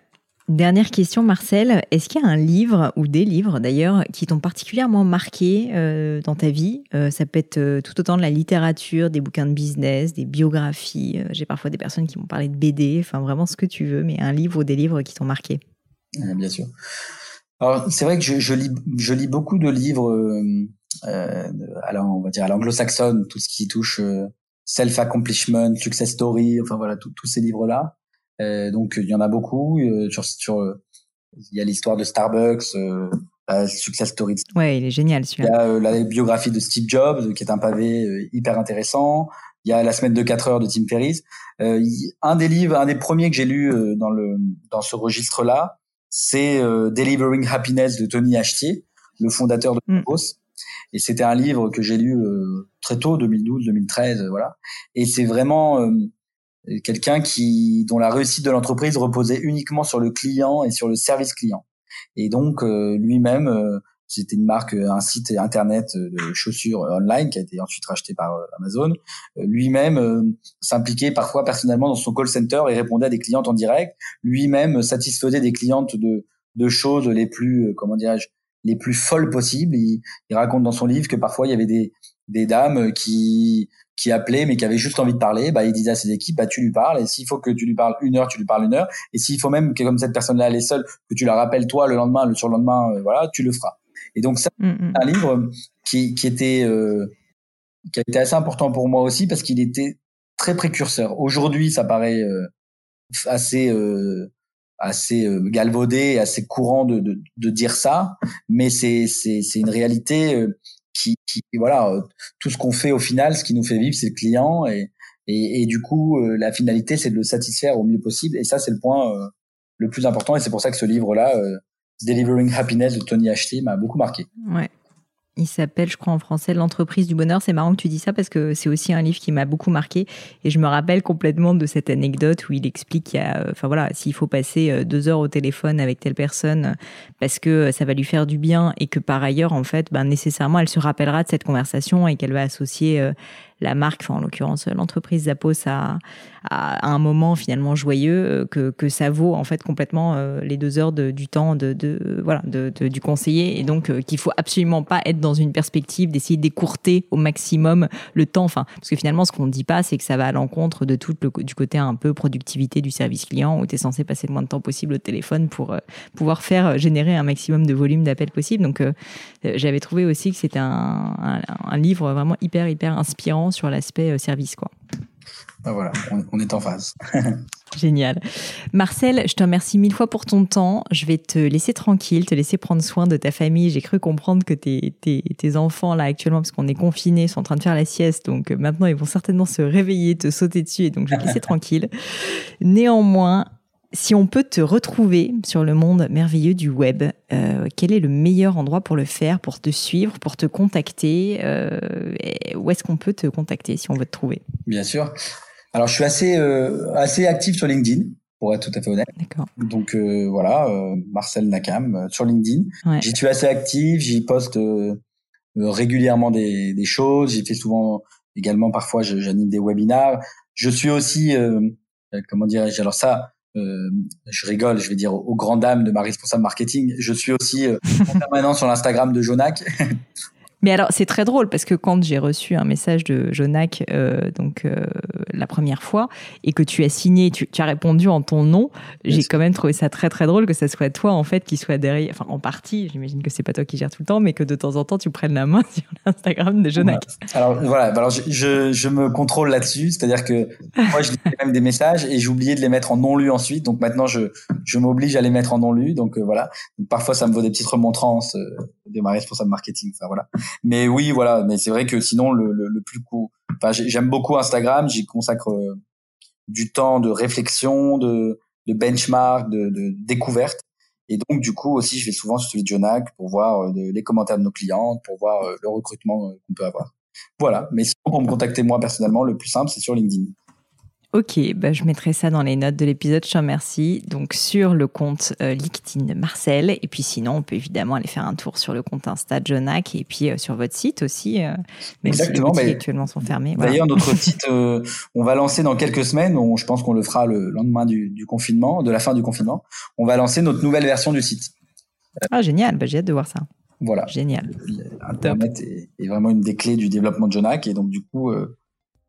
S1: Dernière question, Marcel. Est-ce qu'il y a un livre ou des livres d'ailleurs qui t'ont particulièrement marqué euh, dans ta vie? Euh, Ça peut être euh, tout autant de la littérature, des bouquins de business, des biographies. J'ai parfois des personnes qui m'ont parlé de BD, enfin vraiment ce que tu veux, mais un livre ou des livres qui t'ont marqué?
S2: bien sûr. Alors c'est vrai que je, je, lis, je lis beaucoup de livres, alors on va dire à l'anglo-saxonne, tout ce qui touche self accomplishment, success story, enfin voilà tous ces livres là. Euh, donc il y en a beaucoup. Euh, sur, sur euh, il y a l'histoire de Starbucks, la success story.
S1: Ouais, il est génial celui-là.
S2: Il y a la biographie de Steve Jobs, qui est un pavé hyper intéressant. Il y a la semaine de 4 heures de Tim Ferriss. un des livres, un des premiers que j'ai lu dans le dans ce registre-là, c'est Delivering Happiness de Tony Achetier, le fondateur de mm. Et c'était un livre que j'ai lu très tôt, 2012, 2013, voilà. Et c'est vraiment quelqu'un qui dont la réussite de l'entreprise reposait uniquement sur le client et sur le service client. Et donc euh, lui-même, euh, c'était une marque, euh, un site internet de chaussures online qui a été ensuite racheté par Amazon. Lui-même s'impliquait parfois personnellement dans son call center et répondait à des clientes en direct. Lui-même satisfaisait des clientes de, de choses les plus, comment dirais-je, les plus folles possibles. Il, il, raconte dans son livre que parfois il y avait des, des dames qui qui appelait mais qui avait juste envie de parler, bah il disait à ses équipes, bah tu lui parles et s'il faut que tu lui parles une heure, tu lui parles une heure et s'il faut même que comme cette personne-là elle est seule, que tu la rappelles toi le lendemain, le surlendemain, euh, voilà, tu le feras. Et donc ça, mm, mm. c'est un livre qui qui était euh, qui a été assez important pour moi aussi parce qu'il était très précurseur. Aujourd'hui, ça paraît euh, assez assez galvaudé, assez courant de, de, de dire ça, mais c'est une réalité qui, qui voilà, euh, tout ce qu'on fait au final, ce qui nous fait vivre, c'est le client et, et, et du coup, euh, la finalité, c'est de le satisfaire au mieux possible. Et ça, c'est le point euh, le plus important. Et c'est pour ça que ce livre-là, Delivering Happiness de Tony Ashley, m'a beaucoup marqué.
S1: Ouais. Il s'appelle, je crois en français, L'entreprise du bonheur. C'est marrant que tu dis ça parce que c'est aussi un livre qui m'a beaucoup marqué. Et je me rappelle complètement de cette anecdote où il explique qu'il y a, enfin voilà, s'il faut passer euh, deux heures au téléphone avec telle personne parce que ça va lui faire du bien et que par ailleurs, en fait, ben, nécessairement, elle se rappellera de cette conversation et qu'elle va associer euh, la marque, en l'occurrence l'entreprise Zappos, à, à, un moment finalement joyeux euh, que, que ça vaut en fait complètement euh, les deux heures de, du temps de, voilà de, du conseiller et donc euh, qu'il faut absolument pas être dans une perspective d'essayer d'écourter au maximum le temps. Enfin, parce que finalement ce qu'on ne dit pas, c'est que ça va à l'encontre de tout du côté un peu productivité du service client où tu es censé passer le moins de temps possible au téléphone pour pouvoir faire générer un maximum de volume d'appels possible. Donc j'avais trouvé aussi que c'était un, un livre vraiment hyper hyper inspirant sur l'aspect euh, service, quoi.
S2: Ben voilà, on, est en phase. (laughs)
S1: Génial. Marcel, je te remercie mille fois pour ton temps. Je vais te laisser tranquille, te laisser prendre soin de ta famille. J'ai cru comprendre que tes, tes, tes enfants, là, actuellement, parce qu'on est confinés, sont en train de faire la sieste. Donc euh, maintenant, ils vont certainement se réveiller, te sauter dessus. Et donc, je vais te laisser (laughs) tranquille. Néanmoins, si on peut te retrouver sur le monde merveilleux du web, euh, quel est le meilleur endroit pour le faire, pour te suivre, pour te contacter euh, Où est-ce qu'on peut te contacter si on veut te trouver?
S2: Bien sûr. Alors, je suis assez euh, assez actif sur LinkedIn, pour être tout à fait honnête.
S1: D'accord.
S2: Donc voilà, Marcel Nakam sur LinkedIn. J'y suis assez actif, j'y poste régulièrement des, des choses. J'y fais souvent également, parfois, j'anime des webinars. Je suis aussi, comment dirais-je? Alors ça euh, je rigole, je vais dire aux, grandes dames de ma responsable marketing, je suis aussi euh, en permanence sur l'Instagram de Jonac. (laughs)
S1: Mais alors, c'est très drôle parce que quand j'ai reçu un message de Jonac, euh, donc euh, la première fois, et que tu as signé, tu, tu as répondu en ton nom, j'ai quand même trouvé ça très très drôle que ça soit toi en fait qui soit derrière, enfin en partie, j'imagine que c'est pas toi qui gères tout le temps, mais que de temps en temps tu prennes la main (laughs) sur l'Instagram de Jonac.
S2: Alors voilà, alors je, je, je me contrôle là-dessus, c'est-à-dire que moi je lis même des messages et oublié de les mettre en non lu ensuite, donc maintenant je, je m'oblige à les mettre en non lu, donc euh, voilà. parfois ça me vaut des petites remontrances de ma responsable marketing, enfin voilà. Mais oui, voilà. Mais c'est vrai que sinon, le, le, le plus court. Enfin, j'aime beaucoup Instagram. J'y consacre euh, du temps de réflexion, de, de benchmark, de, de, découverte. Et donc, du coup, aussi, je vais souvent sur celui de pour voir euh, les commentaires de nos clients, pour voir euh, le recrutement qu'on peut avoir. Voilà. Mais sinon, pour me contacter moi personnellement, le plus simple, c'est sur LinkedIn.
S1: Ok, bah je mettrai ça dans les notes de l'épisode, je te remercie. Donc sur le compte euh, LinkedIn de Marcel, et puis sinon on peut évidemment aller faire un tour sur le compte Insta de Jonac, et puis euh, sur votre site aussi, euh, même
S2: Exactement,
S1: si les
S2: mais-
S1: actuellement sont fermés.
S2: D'ailleurs, notre (laughs) site, euh, on va lancer dans quelques semaines. On, je pense qu'on le fera le lendemain du, du confinement, de la fin du confinement. On va lancer notre nouvelle version du site.
S1: Ah génial, bah, j'ai hâte de voir ça.
S2: Voilà.
S1: Génial.
S2: Internet est, est vraiment une des clés du développement de Jonac et donc du coup, euh,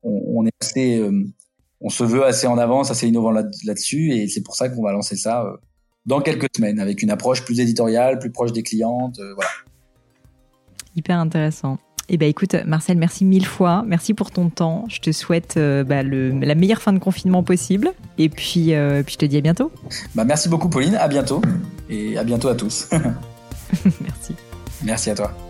S2: on, on est assez, on se veut assez en avance, assez innovant là- là-dessus et c'est pour ça qu'on va lancer ça euh, dans quelques semaines avec une approche plus éditoriale, plus proche des clientes. euh, voilà.
S1: Hyper intéressant. Eh ben écoute, Marcel, merci mille fois. Merci pour ton temps. Je te souhaite euh, bah, le, la meilleure fin de confinement possible. Et puis, euh, puis je te dis à bientôt.
S2: Bah, merci beaucoup Pauline, à bientôt et à bientôt à tous. (laughs) (laughs)
S1: merci.
S2: merci à toi.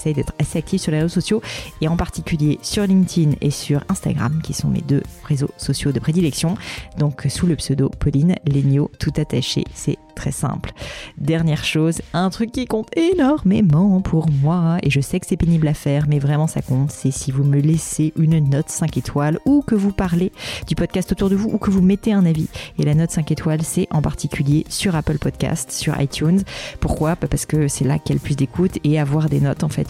S1: J'essaye d'être assez active sur les réseaux sociaux et en particulier sur LinkedIn et sur Instagram, qui sont mes deux réseaux sociaux de prédilection. Donc, sous le pseudo Pauline Legno, tout attaché. C'est très simple. Dernière chose, un truc qui compte énormément pour moi, et je sais que c'est pénible à faire, mais vraiment ça compte, c'est si vous me laissez une note 5 étoiles ou que vous parlez du podcast autour de vous ou que vous mettez un avis. Et la note 5 étoiles, c'est en particulier sur Apple Podcast, sur iTunes. Pourquoi? Bah Parce que c'est là qu'il y a le plus d'écoute et avoir des notes en fait